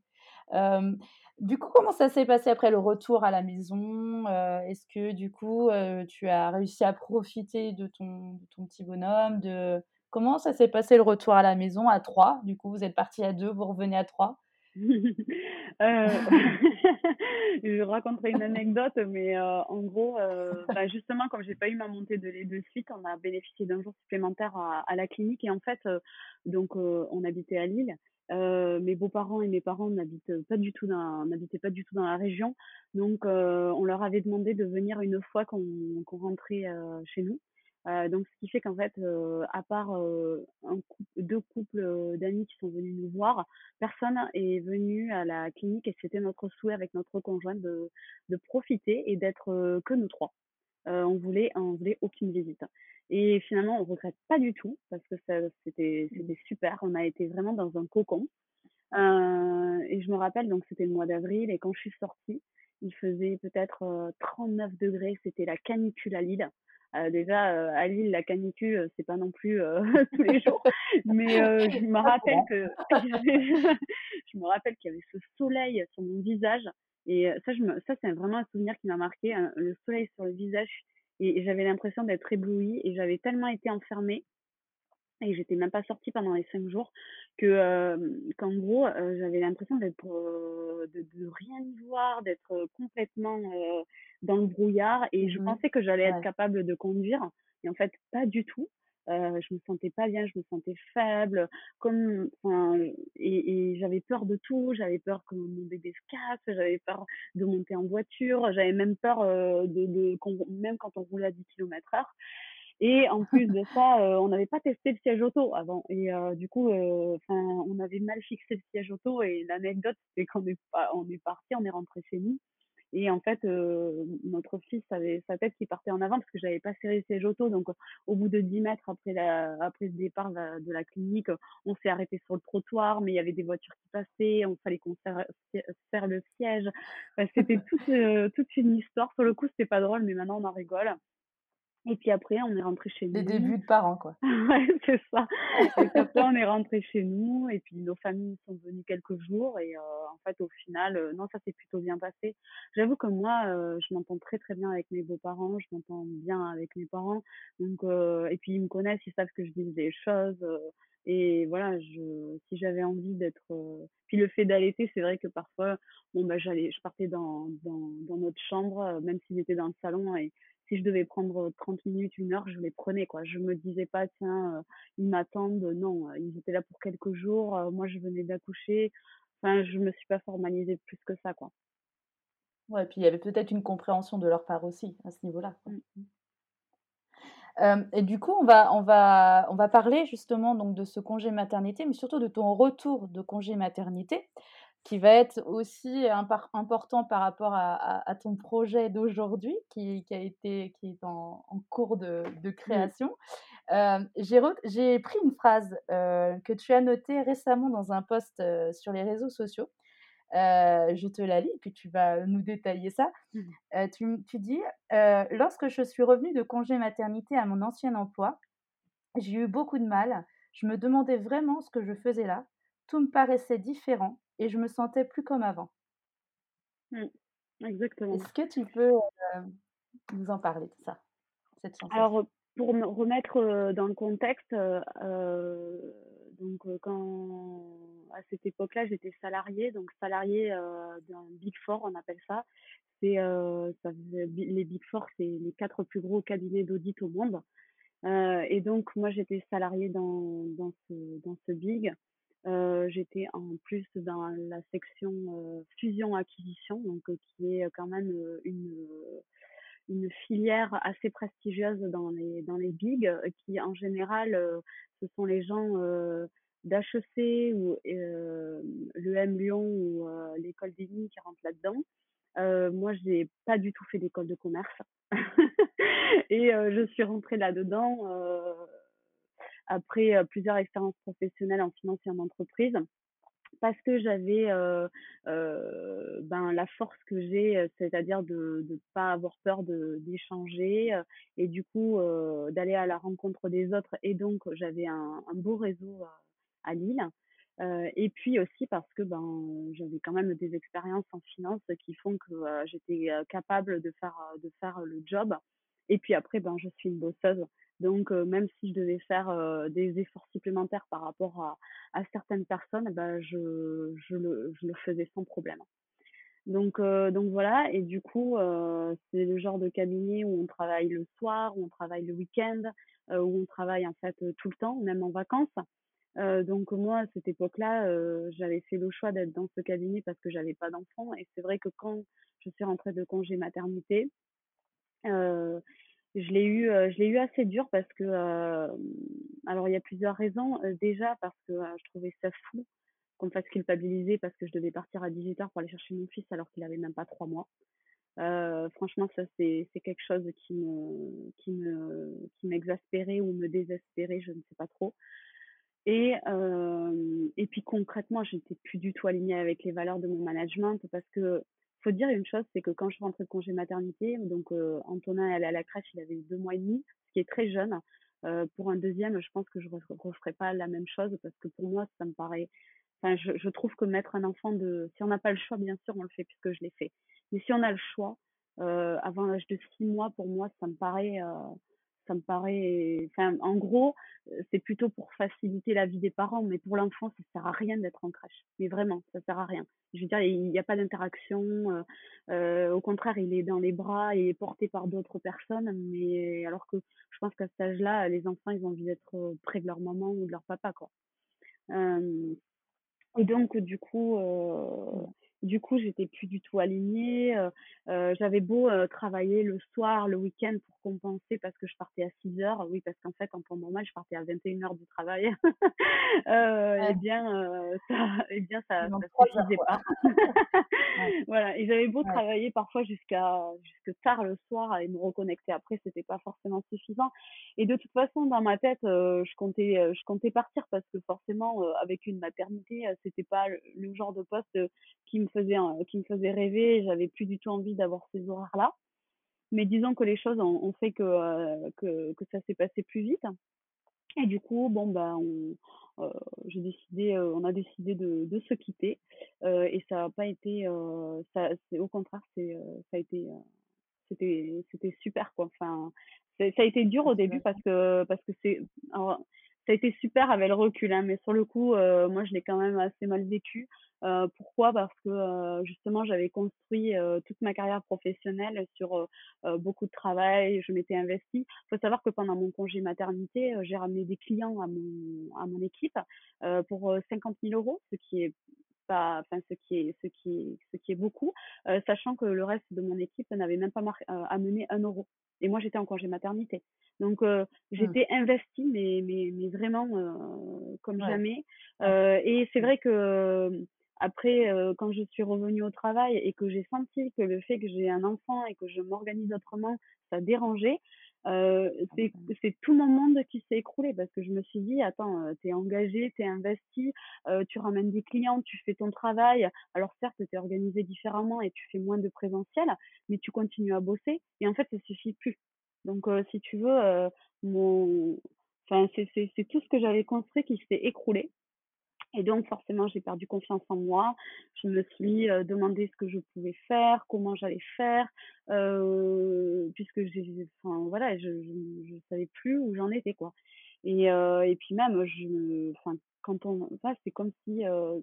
Du coup, comment ça s'est passé après le retour à la maison? Est-ce que du coup, tu as réussi à profiter de ton de ton petit bonhomme? De comment ça s'est passé le retour à la maison à 3? Du coup, vous êtes partis à 2, vous revenez à 3? Heu, [laughs] [laughs] je raconterai une anecdote, mais heu, en gros, heu, bah, justement, comme j'ai pas eu ma montée de lait de suite, on a bénéficié d'un jour supplémentaire à la clinique et en fait, donc on habitait à Lille. Mes beaux-parents et mes parents n'habitent pas du tout dans n'habitaient pas du tout dans la région. Donc on leur avait demandé de venir une fois qu'on rentrait, chez nous. Heu, donc ce qui fait qu'en fait, heu, à part, un coup 2 couples, d'amis qui sont venus nous voir, personne est venu à la clinique et c'était notre souhait avec notre conjoint de de profiter et d'être, que nous 3. Heu, on voulait on voulait aucune visite et finalement on regrette pas du tout parce que c'était Mmh. c'était super. On a été vraiment dans un cocon, et je me rappelle donc c'était le mois d'avril et quand je suis sortie, il faisait peut-être, heu, 39°, c'était la canicule à Lille. Heu, déjà, heu, à Lille, la canicule, heu, c'est pas non plus, [laughs] tous les jours, mais je me rappelle que [laughs] [laughs] je me rappelle qu'il y avait ce soleil sur mon visage. Et ça je me ça c'est vraiment un souvenir qui m'a marqué, hein, le soleil sur le visage. Et et j'avais l'impression d'être éblouie et j'avais tellement été enfermée et j'étais même pas sortie pendant les 5 jours que, hem, qu'en gros, heu, j'avais l'impression d'être, heu, de de rien voir, d'être, complètement, dans le brouillard et je Mmh mh. pensais que j'allais être capable de conduire et en fait pas du tout. Je me sentais pas bien, je me sentais faible, comme enfin et et j'avais peur de tout. J'avais peur que mon bébé se casse, j'avais peur de monter en voiture, j'avais même peur, de de même quand on roulait à 10 kilomètres heure et en [laughs] plus de ça, heu, on n'avait pas testé le siège auto avant et heu, du coup, enfin, on avait mal fixé le siège auto et l'anecdote, c'est qu'on est on est partis, on est rentrés chez nous et en fait, heu, notre fils avait sa tête qui partait en avant parce que j'avais pas serré le siège auto donc au bout de 10 mètres après la après le départ de la de la clinique, on s'est arrêté sur le trottoir, mais il y avait des voitures qui passaient, on fallait qu'on serre serre le siège. Enfin, c'était toute, heu, toute une histoire. Sur le coup, c'était pas drôle, mais maintenant on en rigole et puis après, on est rentrés chez Les nous. débuts de parents, quoi. [laughs] Ouais, c'est ça. Et puis après, on est rentrés chez nous. Et puis nos familles sont venues quelques jours. Et heu, en fait, au final, heu, non, ça s'est plutôt bien passé. J'avoue que moi, heu, je m'entends très, très bien avec mes beaux-parents, je m'entends bien avec mes parents. Donc heu et puis ils me connaissent, ils savent que je dis des choses, heu et voilà, je si j'avais envie d'être, puis le fait d'allaiter, c'est vrai que parfois, bon, bah, j'allais je partais dans dans dans notre chambre, même s'ils étaient dans le salon. Et si je devais prendre, 30 minutes, une heure, je les prenais, quoi. Je me disais pas: «Tiens, heu, ils m'attendent». Non, heu, ils étaient là pour quelques jours, moi je venais d'accoucher. Enfin, je me suis pas formalisée plus que ça, quoi. Ouais, puis il y avait peut-être une compréhension de leur part aussi, à ce niveau-là. Mmh. Hem et du coup, on va on va on va parler justement donc de ce congé maternité, mais surtout de ton retour de congé maternité, qui va être aussi important par rapport à à à ton projet d'aujourd'hui qui qui a été qui est en en cours de de création. J'ai re j'ai pris une phrase, heu, que tu as notée récemment dans un post, heu, sur les réseaux sociaux. Je te la lis, puis tu vas nous détailler ça. Mmh tu tu dis, «Lorsque je suis revenue de congé maternité à mon ancien emploi, j'ai eu beaucoup de mal. Je me demandais vraiment ce que je faisais là. Tout me paraissait différent et je me sentais plus comme avant». Mmh. Exactement. Est-ce que tu peux, heu, nous en parler de ça, cette Alors, pour me remettre, dans le contexte, donc quand à cette époque-là, j'étais salariée, donc salariée, d'un Big Four, on appelle ça. C'est, les Big Four, c'est les 4 plus gros cabinets d'audit au monde, et donc moi, j'étais salariée dans dans ce dans ce Big. Heu, j'étais en plus dans la section, heu, fusion-acquisition, donc heu, qui est quand même, une, une filière assez prestigieuse dans les dans les bigs, qui en général, ce sont les gens, d'HEC ou hem, l'EM Lyon ou heu, l'école mines qui rentrent là-dedans. Heu, moi, j'ai pas du tout fait d'école de commerce [laughs] et je suis rentrée là-dedans, après, plusieurs expériences professionnelles en finance et en entreprise. Parce que j'avais, ben, la force que j'ai, c'est-à-dire de de pas avoir peur d'échanger, et du coup, d'aller à la rencontre des autres et donc j'avais un beau réseau, heu, à Lille. Et puis aussi parce que, ben, j'avais quand même des expériences en finance qui font que, j'étais, capable de faire, de faire le job et puis après, ben, je suis une bosseuse donc heu, même si je devais faire, heu, des efforts supplémentaires par rapport à certaines personnes, bah, je je le je le faisais sans problème. Donc heu, donc voilà et du coup, c'est le genre de cabinet où on travaille le soir, où on travaille le week-end, où on travaille en fait, tout le temps, même en vacances. Donc moi, à cette époque-là, j'avais fait le choix d'être dans ce cabinet parce que j'avais pas d'enfant et c'est vrai que quand je suis rentrée de congé maternité, heu je l'ai eu, je l'ai eu assez dur parce que, alors il y a plusieurs raisons. déjà parce que je trouvais ça fou qu'on me fasse culpabiliser parce que je devais partir à 18h pour aller chercher mon fils alors qu'il avait même pas trois mois. franchement, ça c'est quelque chose qui me qui me qui m'exaspérait ou me désespérait, je ne sais pas trop. Et et puis concrètement, je n'étais plus du tout alignée avec les valeurs de mon management parce que faut dire une chose, c'est que quand je suis rentrée de congé maternité, donc euh, Antonin allait à la crèche, il avait deux mois et demi, ce qui est très jeune. Euh, pour un deuxième, je pense que je ne referai pas la même chose parce que pour moi, ça me paraît. Enfin, je, trouve que mettre un enfant de. Si on n'a pas le choix, bien sûr, on le fait puisque je l'ai fait. Mais si on a le choix, euh, avant l'âge de six mois, pour moi, ça me paraît. Ça me paraît. Enfin, en gros, c'est plutôt pour faciliter la vie des parents, mais pour l'enfant, ça sert à rien d'être en crèche. Mais vraiment, ça sert à rien. Je veux dire, il n'y a pas d'interaction. Euh, euh, au contraire, il est dans les bras et est porté par d'autres personnes. Mais alors que je pense qu'à cet âge-là, les enfants, ils ont envie d'être près de leur maman ou de leur papa, quoi. Euh, et donc, du coup, euh, du coup, j'étais plus du tout alignée. Euh, j'avais beau euh, travailler le soir, le week-end pour compenser parce que je partais à 6 heures. Oui, parce qu'en fait, en temps normal, je partais à 21 heures du travail. [laughs] euh, [laughs] Eh bien, ça, eh bien, ça, ça suffisait pas. [laughs] Voilà. Et j'avais beau travailler parfois jusqu'à jusque tard le soir et me reconnecter après, c'était pas forcément suffisant. Et de toute façon, dans ma tête, je comptais, je comptais partir parce que forcément, avec une maternité, c'était pas le genre de poste qui me faisait qui me faisait rêver j'avais plus du tout envie d'avoir ces horaires là mais disons que les choses ont, fait que, euh, que, que ça s'est passé plus vite. Et du coup bon ben on, euh, j'ai décidé euh, on a décidé de, de se quitter. Et ça a pas été ça c'est au contraire c'est ça a été c'était c'était super quoi. Enfin ça a été dur au début parce que parce que c'est ça a été super avec le recul hein, mais sur le coup moi je l'ai quand même assez mal vécu euh, pourquoi? Parce que euh, justement, j'avais construit euh, toute ma carrière professionnelle sur beaucoup de travail, je m'étais investie. Il faut savoir que pendant mon congé maternité, j'ai ramené des clients à mon, à mon équipe pour 50 000 euros, ce qui est pas, enfin ce qui est ce qui est ce qui est beaucoup, sachant que le reste de mon équipe n'avait même pas amené un euro. Et moi j'étais en congé maternité, donc mmh. j'étais investie, mais mais mais vraiment comme jamais. et c'est vrai que après, euh, quand je suis revenue au travail et que j'ai senti que le fait que j'ai un enfant et que je m'organise autrement, ça dérangeait, euh, c'est tout mon monde qui s'est écroulé parce que je me suis dit, attends, t'es engagé, t'es investi, euh, tu ramènes des clients, tu fais ton travail. Alors certes, t'es organisé différemment et tu fais moins de présentiel, mais tu continues à bosser et en fait, ça suffit plus. Donc, euh, si tu veux, mon, enfin, c'est tout ce que j'avais construit qui s'est écroulé. Et donc, forcément, j'ai perdu confiance en moi. Je me suis euh, demandé ce que je pouvais faire, comment j'allais faire, euh, puisque j'ai, enfin, voilà, je, je, savais plus où j'en étais, quoi. Et, euh, et puis même, je, enfin, quand on, enfin, c'est comme si euh,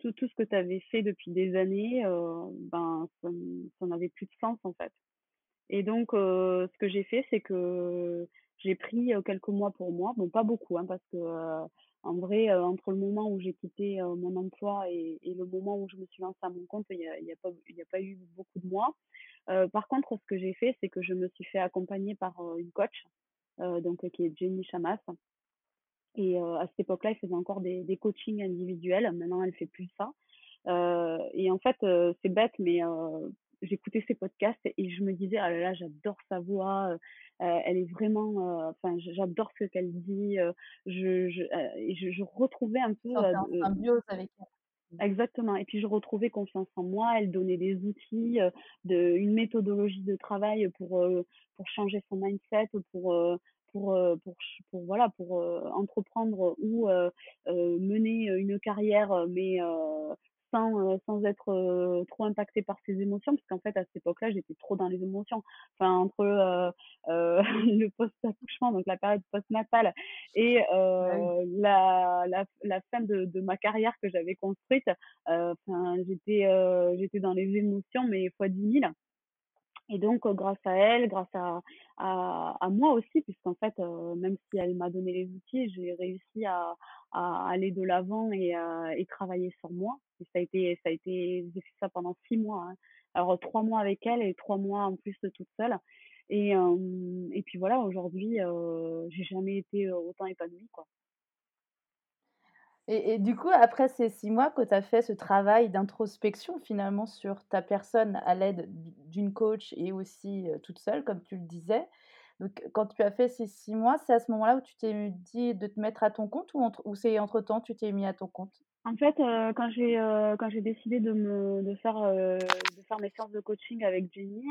tout, tout ce que tu avais fait depuis des années, euh, ben, ça, ça n'avait plus de sens, en fait. Et donc, ce que j'ai fait, c'est que j'ai pris quelques mois pour moi. Bon, pas beaucoup, hein, parce que en vrai, euh, entre le moment où j'ai quitté euh, mon emploi et, le moment où je me suis lancée à mon compte, il n'y a, pas, eu beaucoup de mois. Euh, par contre, ce que j'ai fait, c'est que je me suis fait accompagner par une coach, donc qui est Jenny Chamas. Et à cette époque-là, elle faisait encore des, coachings individuels. Maintenant, elle fait plus ça. et en fait, c'est bête, mais j'écoutais ses podcasts et je me disais ah là là j'adore sa voix euh, elle est vraiment euh, enfin j'adore ce qu'elle dit euh, je je, je, je retrouvais un peu un symbiose avec elle Exactement. Et puis je retrouvais confiance en moi. Elle donnait des outils, de, une méthodologie de travail pour pour changer son mindset, pour pour pour, pour voilà pour entreprendre ou mener une carrière, mais sans, euh, sans être euh, trop impactée par ses émotions, parce qu'en fait, à cette époque-là, j'étais trop dans les émotions. Enfin, entre euh, [laughs] le post-accouchement, donc la période post-natale, et la, la, la, fin de, de ma carrière que j'avais construite, enfin, j'étais j'étais dans les émotions, mais fois dix mille. Et donc, grâce à elle, grâce à, à, à moi aussi, puisqu'en fait, même si elle m'a donné les outils, j'ai réussi à, à aller de l'avant et, et travailler sur moi. Et ça a été, ça a été, j'ai fait ça pendant six mois. Hein. Alors trois mois avec elle et trois mois en plus toute seule. Et, et puis voilà, aujourd'hui, heu, j'ai jamais été, autant épanouie, quoi. Et du coup, après ces 6 mois que tu as fait ce travail d'introspection finalement sur ta personne à l'aide d'u d'une coach et aussi, heu, toute seule comme tu le disais. Donc quand tu as fait ces 6 mois, c'est à ce moment-là où tu t'es dit de te mettre à ton compte ou c'est entre-temps tu t'es mis à ton compte? En fait, heu, quand j'ai, heu, quand j'ai décidé de me de faire, de faire mes séances de coaching avec Jenny,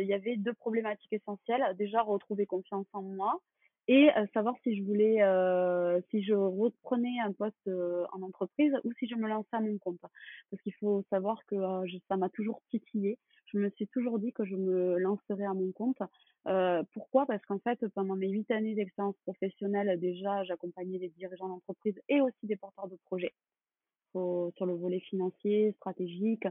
il y avait 2 problématiques essentielles. Déjà retrouver confiance en moi et savoir si je voulais, si je reprenais un poste, en entreprise ou si je me lançais à mon compte. Parce qu'il faut savoir que, ça m'a toujours titillée. Je me suis toujours dit que je me lancerais à mon compte. Pourquoi? Parce qu'en fait, pendant mes 8 années d'expérience professionnelle, déjà, j'accompagnais des dirigeants d'entreprise et aussi des porteurs de projets sur le volet financier, stratégique,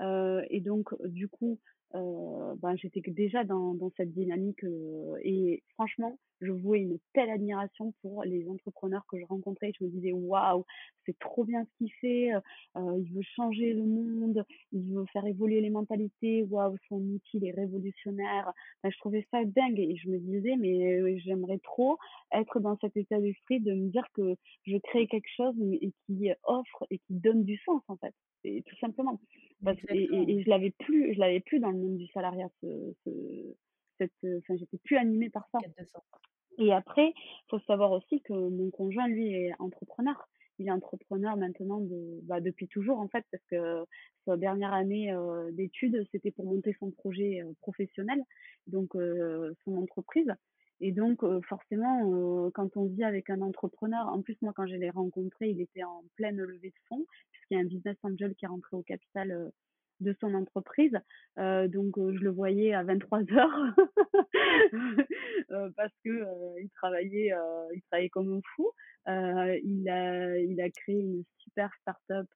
et donc du coup, heu, ben, j'étais déjà dans cette dynamique, heu et franchement, je vouais une telle admiration pour les entrepreneurs que je rencontrais. Je me disais: «Waouh, c'est trop bien ce qu'il fait, heu, il veut changer le monde, il veut faire évoluer les mentalités. Waouh, son outil, il est révolutionnaire». Enfin, je trouvais ça dingue et je me disais: «Mais, heu, j'aimerais trop être dans cet état d'esprit de me dire que je crée quelque chose et qui offre et qui donne du sens en fait et tout simplement. Parce et et Exactement. et je l'avais plus je l'avais plus dans le monde du salariat ce ce cette, enfin j'étais plus animée par ça. Et après, faut savoir aussi que mon conjoint lui est entrepreneur. Il est entrepreneur maintenant de bah, depuis toujours en fait parce que sa dernière année, heu, d'études, c'était pour monter son projet, heu, professionnel, donc heu, son entreprise et donc heu, forcément, heu, quand on vit avec un entrepreneur en plus moi quand je l'ai rencontré, il était en pleine levée de fonds, puisqu'il y a un business angel qui est rentré au capital, de son entreprise. Donc je le voyais à 23:00 [laughs] heu, parce que, il travaillait, il travaillait comme un fou. Il a il a créé une super start-up,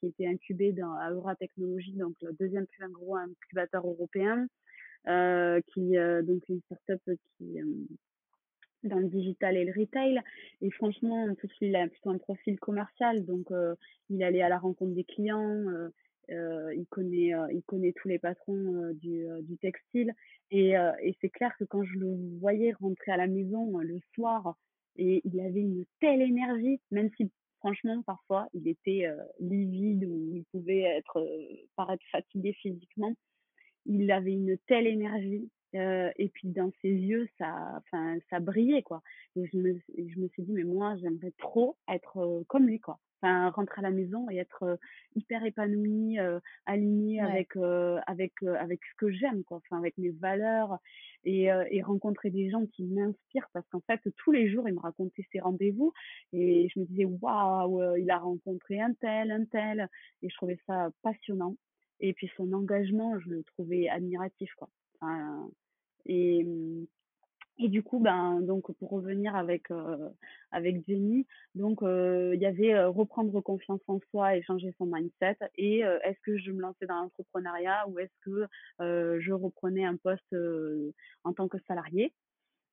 qui était incubée dans à Eura Technologies, donc le deuxième plus gros incubateur européen, qui, heu, donc une start-up qui, hem, dans le digital et le retail et franchement, en plus, il a plutôt un profil commercial, donc il allait à la rencontre des clients, il connaît, il connaît tous les patrons, du, textile et et c'est clair que quand je le voyais rentrer à la maison, le soir et il avait une telle énergie, même si franchement, parfois, il était, livide ou il pouvait être, paraître fatigué physiquement. Il avait une telle énergie, et puis dans ses yeux, ça enfin, ça brillait, quoi et je me je me suis dit: «Mais moi, j'aimerais trop être, comme lui, quoi». Enfin, rentrer à la maison et être, hyper épanouie, heu, alignée Ouais. avec, avec, avec ce que j'aime, quoi, enfin, avec mes valeurs et et rencontrer des gens qui m'inspirent parce qu'en fait, tous les jours, il me racontait ses rendez-vous et je me disais: «Waouh, il a rencontré un tel, un tel» et je trouvais ça passionnant et puis son engagement, je le trouvais admiratif, quoi. Et mmh et du coup, ben, donc pour revenir avec, avec Jenny, donc il y avait, reprendre confiance en soi et changer son mindset et est-ce que je me lançais dans l'entrepreneuriat ou est-ce que, je reprenais un poste, en tant que salariée?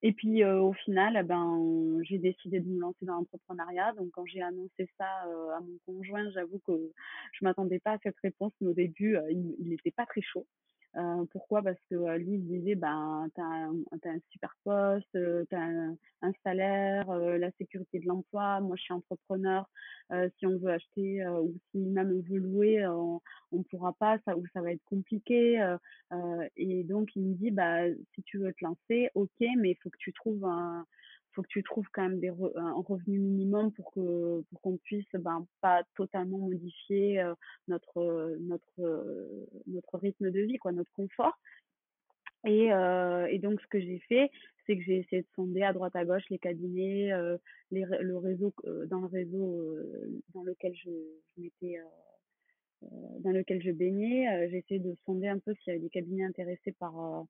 Et puis, heu, au final, eh ben, j'ai décidé de me lancer dans l'entrepreneuriat. Donc quand j'ai annoncé ça, heu, à mon conjoint, j'avoue que je m'attendais pas à cette réponse, mais au début, heu, il il était pas très chaud. Heu, pourquoi? Parce que, heu, lui, il disait: «Ben, tu as un tu un super poste, heu, tu as un un salaire, heu, la sécurité de l'emploi. Moi, je suis entrepreneur, heu, si on veut acheter, ou si même on veut louer, on on pourra pas, ça ou ça va être compliqué, heu». Heu et donc il me dit: «Bah, si tu veux te lancer, OK, mais il faut que tu trouves un faut que tu trouves quand même un revenu minimum pour que pour qu'on puisse, ben, pas totalement modifier, heu, notre, notre, notre rythme de vie quoi, notre confort» et heu et donc ce que j'ai fait, c'est que j'ai essayé de sonder à droite à gauche les cabinets, heu, les le réseau dans le réseau, dans lequel je m'étais, dans lequel je baignais, j'ai essayé de sonder un peu s'il y avait des cabinets intéressés par,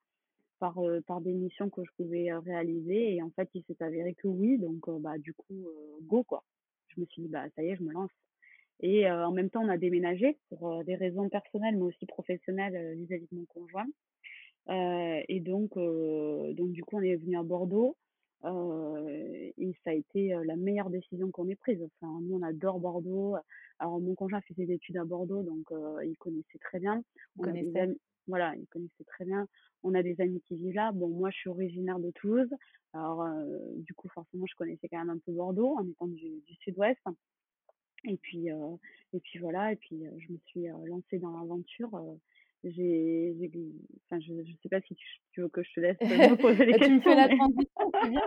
par, par des missions que je pouvais, réaliser et en fait, il s'est avéré que oui, donc bah, du coup, go quoi. Je me suis dit: «Bah, ça y est, je me lance» et en même temps, on a déménagé pour, des raisons personnelles, mais aussi professionnelles, vis-à-vis de mon conjoint, et donc donc du coup, on est venu à Bordeaux. Et ça a été, la meilleure décision qu'on ait prise. Enfin, nous, on adore Bordeaux. Alors mon conjoint fait ses études à Bordeaux, donc il connaissait très bien. On a des voilà, il connaissait très bien. On a des amis qui vivent là. Bon, moi, je suis originaire de Toulouse. Alors, du coup, forcément, je connaissais quand même un peu Bordeaux en étant du, sud-ouest. Et puis, et puis voilà. Et puis, je me suis lancée dans l'aventure j'ai, enfin, je, je sais pas si tu, veux que je te laisse [laughs] me poser les questions. tu me fais la transition, c'est bien.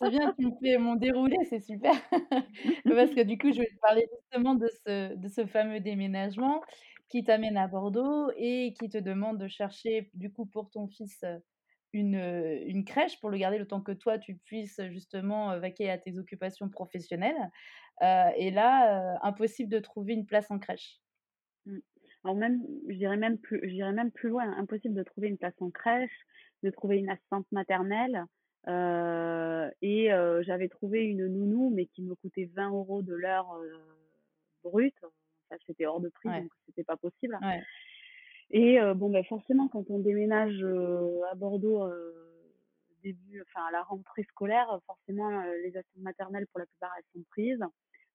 C'est bien, tu me fais mon déroulé, c'est super. [laughs] Parce que du coup, je vais te parler justement de ce, de ce fameux déménagement qui t'amène à Bordeaux et qui te demande de chercher du coup pour ton fils une, une crèche pour le garder le temps que toi tu puisses justement vaquer à tes occupations professionnelles. Euh, et là, euh, impossible de trouver une place en crèche. Alors même, je dirais même plus, je dirais même plus loin, impossible de trouver une place en crèche, de trouver une assistante maternelle. Euh, et euh, j'avais trouvé une nounou, mais qui me coûtait 20 euros de l'heure euh, brute. Ça, c'était hors de prix, donc c'était pas possible. Et bon, ben forcément, quand on déménage à Bordeaux début, enfin à la rentrée scolaire, forcément, les assistantes maternelles pour la plupart elles sont prises.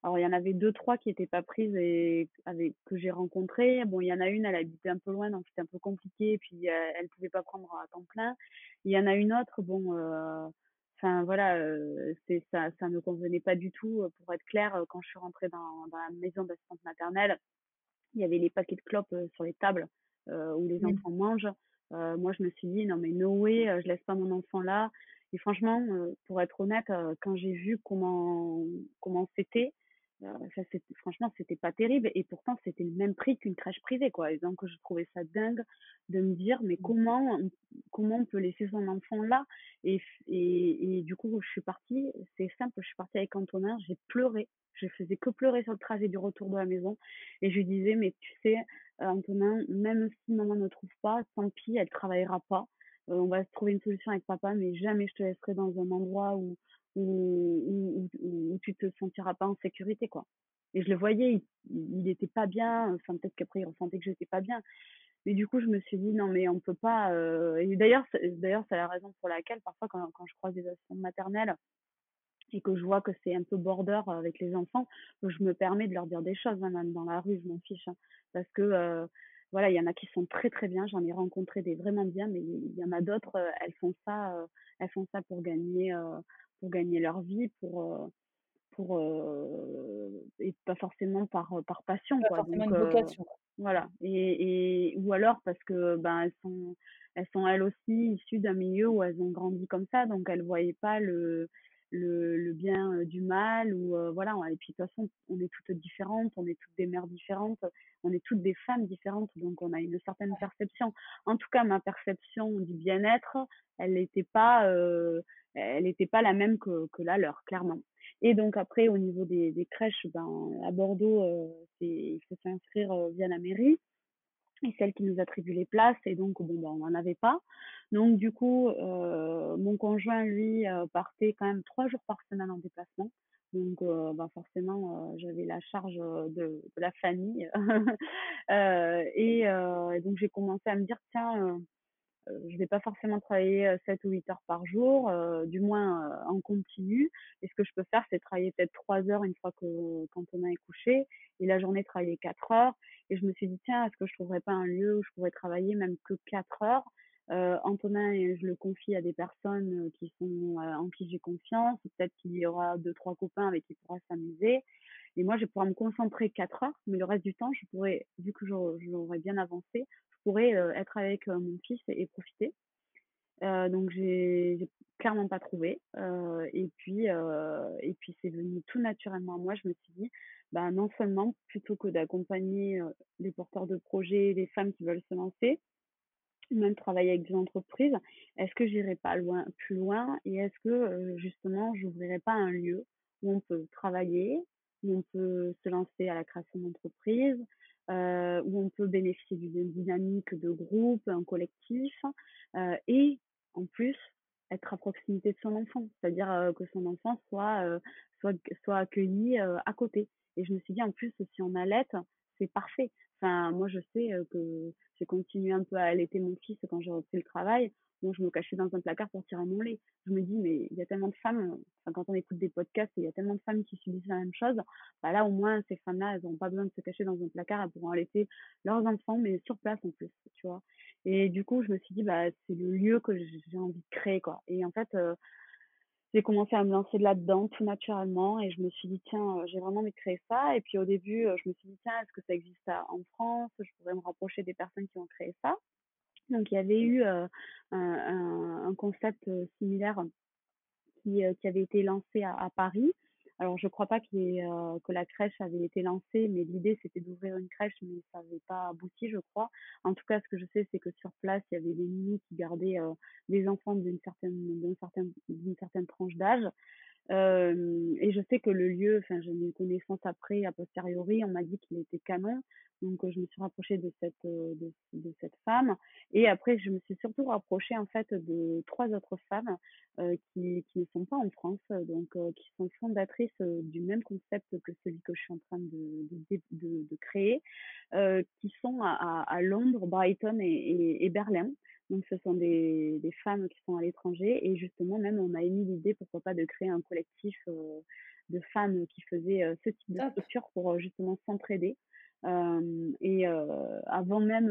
Alors, il y en avait deux, trois qui n'étaient pas prises et avec, que j'ai rencontrées. Bon, il y en a une, elle habitait un peu loin, donc c'était un peu compliqué. Puis, euh, elle ne pouvait pas prendre à temps plein. Il y en a une autre, bon, euh, enfin, voilà, euh, c'est, ça, ça ne convenait pas du tout. Pour être clair, quand je suis rentrée dans, dans la maison d'assistante maternelle, il y avait les paquets de clopes sur les tables où les enfants mangent. moi, je me suis dit, non, mais no way, je laisse pas mon enfant là. Et franchement, pour être honnête, quand j'ai vu comment comment c'était, ça, franchement, c'était pas terrible. Et pourtant, c'était le même prix qu'une crèche privée, quoi. Et donc, je trouvais ça dingue de me dire, mais mmh. comment, comment on peut laisser son enfant là? Et, et, et, du coup, je suis partie, c'est simple, je suis partie avec Antonin, j'ai pleuré. Je faisais que pleurer sur le trajet du retour de la maison. Et je lui disais, mais tu sais, Antonin, même si maman ne trouve pas, tant pis, elle travaillera pas. Euh, on va trouver une solution avec papa, mais jamais je te laisserai dans un endroit où, où, où, où, tu te sentiras pas en sécurité, quoi. Et je le voyais, il, était pas bien, enfin peut-être qu'après il ressentait que j'étais pas bien. Mais du coup, je me suis dit non mais on peut pas. Euh... Et d'ailleurs, d'ailleurs, c'est la raison pour laquelle parfois quand, je croise des assistants maternelles et que je vois que c'est un peu border avec les enfants, je me permets de leur dire des choses, hein, même dans la rue, je m'en fiche, hein. parce que euh, voilà, il y en a qui sont très très bien, j'en ai rencontré des vraiment bien, mais il y en a d'autres, euh, elles font ça, elles font ça pour gagner, pour gagner leur vie, pour pour euh, et pas forcément par par passion pas forcément une vocation voilà. Et, et ou alors parce que ben elles sont elles sont elles aussi issues d'un milieu où elles ont grandi comme ça donc elles voyaient pas le le, le bien du mal ou voilà et puis de toute façon on est toutes différentes on est toutes des mères différentes on est toutes des femmes différentes donc on a une certaine perception en tout cas ma perception du bien-être elle n'était pas elle n'était pas la même que, que la leur, clairement. Et donc après, au niveau des, des crèches, ben, à Bordeaux, euh, il faut s'inscrire euh, via la mairie. Et celle qui nous attribue les places, et donc bon, ben, on n'en avait pas. Donc du coup, euh, mon conjoint, lui, euh, partait quand même trois jours par semaine en déplacement. Donc euh, ben, forcément, j'avais la charge de, de la famille. [laughs] et donc j'ai commencé à me dire, tiens, euh, je vais pas forcément travailler 7 ou 8 heures par jour, euh, du moins en continu. Et ce que je peux faire, c'est travailler peut-être 3 heures une fois que quand est couché, et la journée travailler 4 heures. Et je me suis dit, tiens, est-ce que je trouverais pas un lieu où je pourrais travailler même que 4 heures? Euh, Antonin, je le confie à des personnes qui sont en qui j'ai confiance. Peut-être qu'il y aura deux trois copains avec qui il pourra s'amuser. Et moi, je pourrais me concentrer 4 heures, mais le reste du temps, je pourrais, vu que j'aurais bien avancé, pourrais euh, être avec euh, mon fils et, profiter. Euh, donc j'ai clairement pas trouvé. et puis et puis c'est venu tout naturellement. Moi, je me suis dit, bah non seulement plutôt que d'accompagner les porteurs de projets, les femmes qui veulent se lancer, même travailler avec des entreprises, est-ce que j'irai pas loin, plus loin et est-ce que justement j'ouvrirai pas un lieu où on peut travailler, où on peut se lancer à la création d'entreprise, euh, où on peut bénéficier d'une dynamique de groupe, un collectif, euh, et en plus être à proximité de son enfant, c'est-à-dire euh, que son enfant soit, soit, soit accueilli à côté. Et je me suis dit, en plus, si on allait, c'est parfait. Enfin, moi, je sais que j'ai continué un peu à allaiter mon fils quand j'ai repris le travail. Je me cachais dans un placard pour tirer mon lait. Je me dis, mais il y a tellement de femmes, quand on écoute des podcasts, il y a tellement de femmes qui subissent la même chose. Bah là, au moins, ces femmes-là, elles n'ont pas besoin de se cacher dans un placard, elles pourront allaiter leurs enfants, mais sur place en plus, tu vois. Et du coup, je me suis dit, bah, c'est le lieu que j'ai envie de créer, quoi. Et en fait, euh, j'ai commencé à me lancer là-dedans tout naturellement et je me suis dit tiens euh, j'ai vraiment envie de créer ça et puis au début euh, je me suis dit tiens est-ce que ça existe en France? Je pourrais me rapprocher des personnes qui ont créé ça donc il y avait eu un, concept similaire qui, avait été lancé à, Paris alors, je crois pas que la crèche avait été lancée, mais l'idée, c'était d'ouvrir une crèche, mais ça n'avait pas abouti, je crois. En tout cas, ce que je sais, c'est que sur place, il y avait des nuits qui gardaient des enfants d'une certaine tranche d'âge. Et je sais que le lieu, enfin, j'ai eu connaissance après, a posteriori, on m'a dit qu'il était canon. Donc, je me suis rapprochée de cette, de, cette femme. Et après, je me suis surtout rapprochée, en fait, de trois autres femmes euh, qui, qui ne sont pas en France, donc euh, qui sont fondatrices du même concept que celui que je suis en train de, de, de, créer, qui sont à, à, Londres, Brighton et, et Berlin. Donc, ce sont des, des femmes qui sont à l'étranger. Et justement, même, on a émis l'idée, pourquoi pas, de créer un collectif euh, de femmes qui faisaient euh, ce type de structure pour euh, justement s'entraider. Euh, et avant même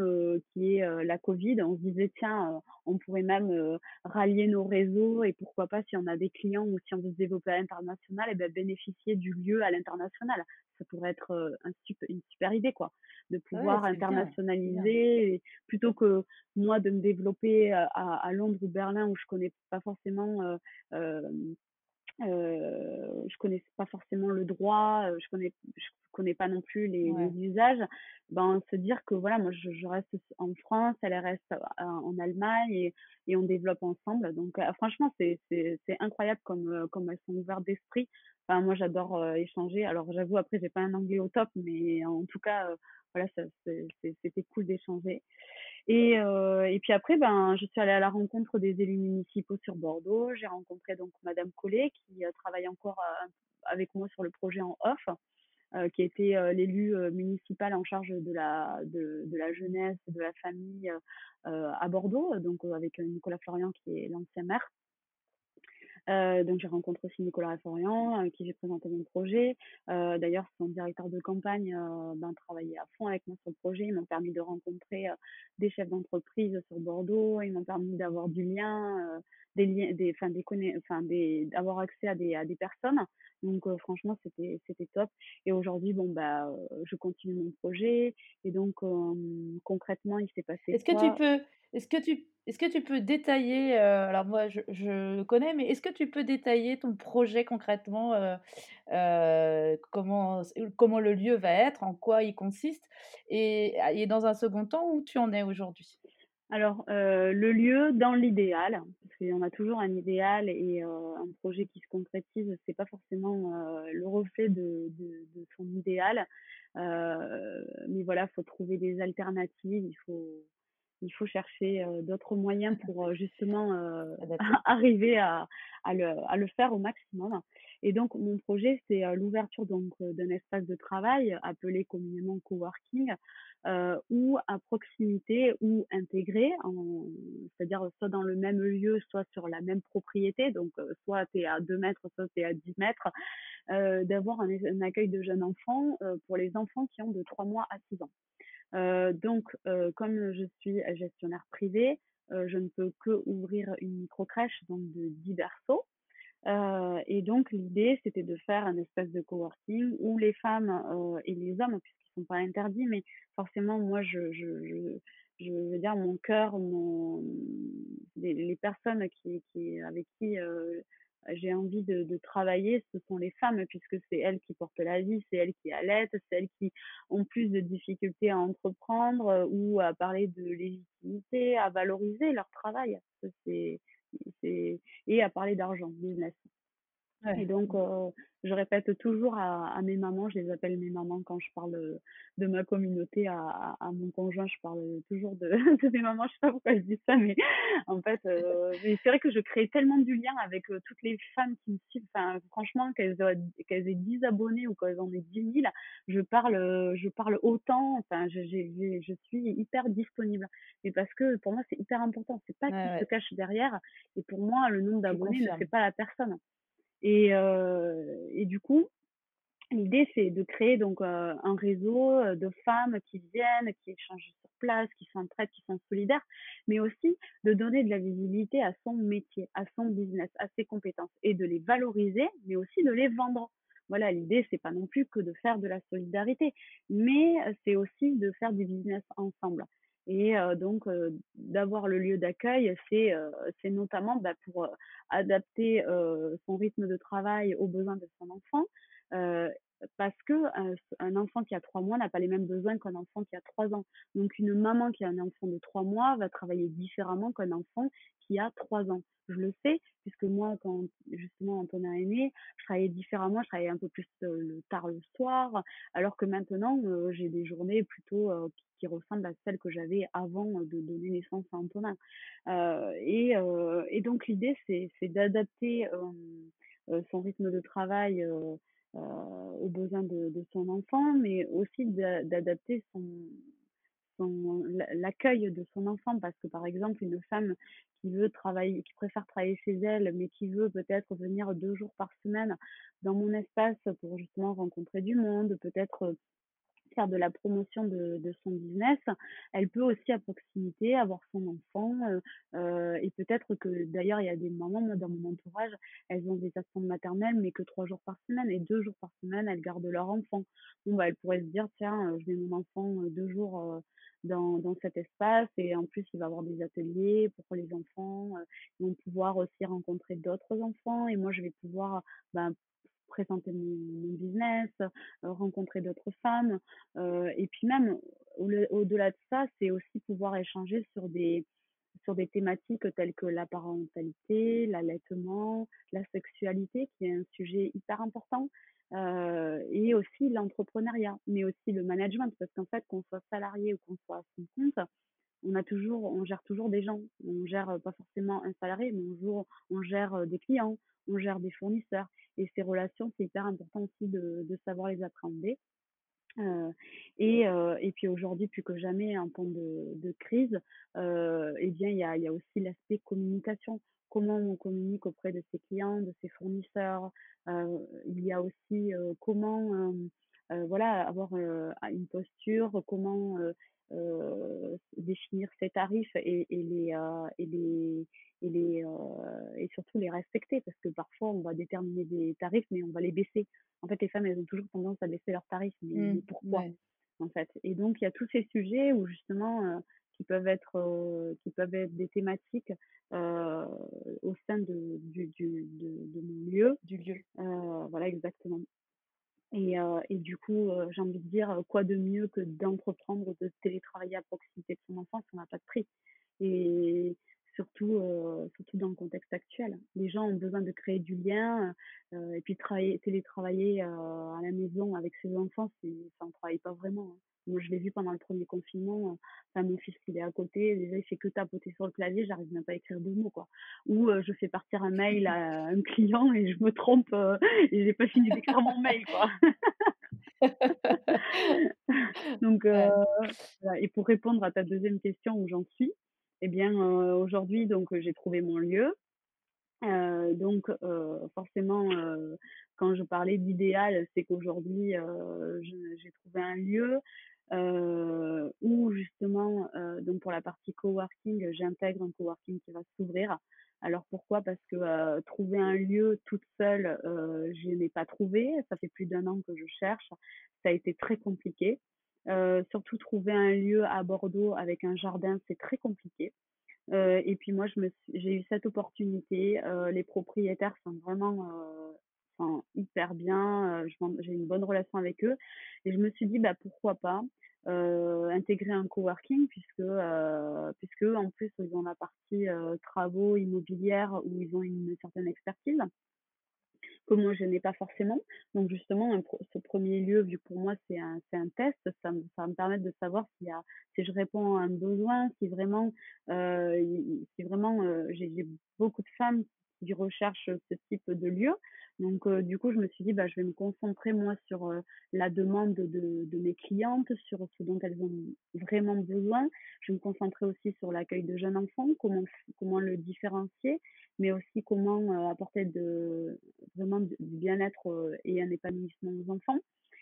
qu'il y ait la Covid, on se disait, tiens, on pourrait même rallier nos réseaux et pourquoi pas, si on a des clients ou si on veut se développer à l'international, et eh ben, bénéficier du lieu à l'international. Ça pourrait être un super, une super idée, quoi de pouvoir internationaliser plutôt que moi de me développer à, à, Londres ou Berlin où je connais pas forcément euh, je connais pas forcément le droit, je connais je connais pas non plus les, les, usages, ben se dire que voilà moi je, je reste en France, elle reste en Allemagne et, et on développe ensemble. Donc franchement c'est c'est incroyable comme comme elles sont ouvertes d'esprit. Enfin moi j'adore échanger. Alors j'avoue après j'ai pas un anglais au top, mais en tout cas voilà, c'était cool d'échanger. Et, euh, et puis après, ben, je suis allée à la rencontre des élus municipaux sur Bordeaux. J'ai rencontré donc Madame Collet qui euh, travaille encore euh, avec moi sur le projet en off, euh, qui était euh, l'élu municipal en charge de la de, de la jeunesse, de la famille à Bordeaux, donc avec Nicolas Florian qui est l'ancien maire. Euh, donc j'ai rencontré aussi Nicolas Florian, avec qui j'ai présenté mon projet. Euh, D'ailleurs, son directeur de campagne euh, ben, travaillait à fond avec moi sur le projet. Ils m'ont permis de rencontrer euh, des chefs d'entreprise sur Bordeaux. Ils m'ont permis d'avoir du lien, euh, des liens, des, enfin des, enfin des, d'avoir accès à des, à des personnes. Donc franchement, c'était c'était top. Et aujourd'hui, bon bah, je continue mon projet. Et donc concrètement, il s'est passé. Est-ce que tu peux est-ce que tu est-ce que tu peux détailler, euh, alors moi je, je, le connais, mais est-ce que tu peux détailler ton projet concrètement, euh, euh, comment, comment le lieu va être, en quoi il consiste, et, et dans un second temps, où tu en es aujourd'hui? Alors, le lieu dans l'idéal, parce qu'on a toujours un idéal et un projet qui se concrétise, c'est pas forcément le reflet de, de, de, son idéal. mais voilà, il faut trouver des alternatives, il faut, il faut chercher d'autres moyens pour justement [laughs] arriver à, à, le, à le faire au maximum. Et donc mon projet c'est l'ouverture donc d'un espace de travail appelé communément coworking euh, ou à proximité ou intégré, c'est-à-dire soit dans le même lieu, soit sur la même propriété, donc soit tu es à 2 mètres, soit tu es à 10 mètres, euh, d'avoir un, un, accueil de jeunes enfants euh, pour les enfants qui ont de 3 mois à 6 ans. Donc, comme je suis gestionnaire privé, je ne peux que ouvrir une micro-crèche, donc de 10 berceaux. et donc, l'idée, c'était de faire un espèce de coworking où les femmes et les hommes, puisqu'ils sont pas interdits, mais forcément, moi, je, veux dire, mon cœur, les, personnes qui, avec qui j'ai envie de, de, travailler, ce sont les femmes, puisque c'est elles qui portent la vie, c'est elles qui allaitent, c'est elles qui ont plus de difficultés à entreprendre euh, ou à parler de légitimité, à valoriser leur travail. C'est, et à parler d'argent, business. Et donc, euh, je répète toujours à, à, mes mamans, je les appelle mes mamans quand je parle de ma communauté à, à, mon conjoint, je parle toujours de, [laughs] de, mes mamans, je sais pas pourquoi je dis ça, mais [laughs] en fait, euh, c'est vrai que je crée tellement du lien avec euh, toutes les femmes qui me suivent, enfin, franchement, qu'elles qu'elles aient 10 abonnés ou qu'elles en aient 10 000, je parle, je parle autant, enfin, je, je, je suis hyper disponible. Et parce que pour moi, c'est hyper important, c'est pas qui se cache derrière, et pour moi, le nombre d'abonnés ne fait pas la personne. Et, euh, et du coup, l'idée, c'est de créer donc euh, un réseau euh, de femmes qui viennent, qui échangent sur place, qui s'entraident, qui sont solidaires, mais aussi de donner de la visibilité à son métier, à son business, à ses compétences et de les valoriser, mais aussi de les vendre. Voilà, l'idée, c'est pas non plus que de faire de la solidarité, mais c'est aussi de faire du business ensemble. Et donc, d'avoir le lieu d'accueil, c'est c'est notamment bah, pour adapter son rythme de travail aux besoins de son enfant. Parce que un enfant qui a trois mois n'a pas les mêmes besoins qu'un enfant qui a trois ans. Donc, une maman qui a un enfant de trois mois va travailler différemment qu'un enfant qui a trois ans. Je le sais, puisque moi, quand justement Antonin est né, je travaillais différemment, je travaillais un peu plus tard le soir, alors que maintenant, j'ai des journées plutôt qui ressemble à celle que j'avais avant de donner naissance à Antonin. Et, et, donc l'idée, c'est d'adapter son rythme de travail aux besoins de, son enfant, mais aussi d'adapter son, son l'accueil de son enfant. Parce que par exemple une femme qui veut travailler qui préfère travailler chez elle mais qui veut peut-être venir deux jours par semaine dans mon espace pour justement rencontrer du monde peut-être faire de la promotion de, son business, elle peut aussi à proximité avoir son enfant euh, euh et peut-être que d'ailleurs il y a des mamans moi, dans mon entourage, elles ont des assistantes maternelles mais que trois jours par semaine et deux jours par semaine elles gardent leur enfant. Bon bah elles pourraient se dire tiens euh, je mets mon enfant deux jours dans, dans cet espace et en plus il va avoir des ateliers pour les enfants, ils vont pouvoir aussi rencontrer d'autres enfants et moi je vais pouvoir bah, présenter mon, business, euh, rencontrer d'autres femmes. Euh, et puis même, au-delà de ça, c'est aussi pouvoir échanger sur des, sur des thématiques telles que la parentalité, l'allaitement, la sexualité, qui est un sujet hyper important, euh, et aussi l'entrepreneuriat, mais aussi le management, parce qu'en fait, qu'on soit salarié ou qu'on soit à son compte, on a toujours, on gère toujours des gens. On gère pas forcément un salarié, mais on, gère des clients, on gère des fournisseurs. Et ces relations, c'est hyper important aussi de, de savoir les appréhender. Euh, et, euh, et puis aujourd'hui, plus que jamais, en temps de, de crise, euh, eh bien, il y a, y a aussi l'aspect communication. Comment on communique auprès de ses clients, de ses fournisseurs. Euh, il y a aussi euh, comment, euh, voilà, avoir une posture, comment euh, définir ses tarifs et, et les euh, et les et les euh, et surtout les respecter parce que parfois on va déterminer des tarifs mais on va les baisser. En fait, les femmes elles ont toujours tendance à baisser leurs tarifs, mais, mmh, pourquoi en fait? Et donc il y a tous ces sujets où justement qui peuvent être qui peuvent être des thématiques euh, au sein de, du, du, de, de, mon lieu. Du lieu. Euh, voilà, exactement. Et, euh, et du coup, euh, j'ai envie de dire, quoi de mieux que d'entreprendre, de télétravailler à proximité de son enfant si on n'a pas de prix. Et surtout, euh, surtout dans le contexte actuel. Les gens ont besoin de créer du lien euh, et puis travailler, télétravailler à la maison avec ses enfants, c'est, ça ne travaille pas vraiment. Hein. Moi, je l'ai vu pendant le premier confinement. Enfin, mon fils, il est à côté. Déjà, il fait que tapoter sur le clavier. J'arrive même pas à écrire deux mots, quoi. Ou je fais partir un mail à un client et je me trompe euh, et j'ai pas fini d'écrire mon mail, quoi. [laughs] Donc, euh, et pour répondre à ta deuxième question où j'en suis, eh bien, euh, aujourd'hui, donc, j'ai trouvé mon lieu. Euh, donc euh, forcément, euh, quand je parlais d'idéal, c'est qu'aujourd'hui, j'ai trouvé un lieu où justement, donc pour la partie coworking, j'intègre un coworking qui va s'ouvrir. Alors pourquoi? Parce que trouver un lieu toute seule, je n'ai pas trouvé. Ça fait plus d'un an que je cherche. Ça a été très compliqué. surtout trouver un lieu à Bordeaux avec un jardin, c'est très compliqué. Et puis moi, j'ai eu cette opportunité. Les propriétaires sont vraiment hyper bien. j'ai une bonne relation avec eux. Et je me suis dit, bah, pourquoi pas? Intégrer un coworking puisque, puisque en plus, ils ont la partie travaux immobilières où ils ont une certaine expertise que moi je n'ai pas forcément. Donc justement, ce premier lieu, vu pour moi c'est un, un test, ça, me, ça me permettre de savoir si je réponds à un besoin, si vraiment, euh, si vraiment euh, j'ai beaucoup de femmes qui recherchent ce type de lieu. Donc, euh, du coup, je me suis dit, bah, je vais me concentrer, moi, sur euh, la demande de, de, mes clientes, sur ce dont elles ont vraiment besoin. Je vais me concentrer aussi sur l'accueil de jeunes enfants, comment, comment le différencier, mais aussi comment euh, apporter de, vraiment du bien-être et un épanouissement aux enfants.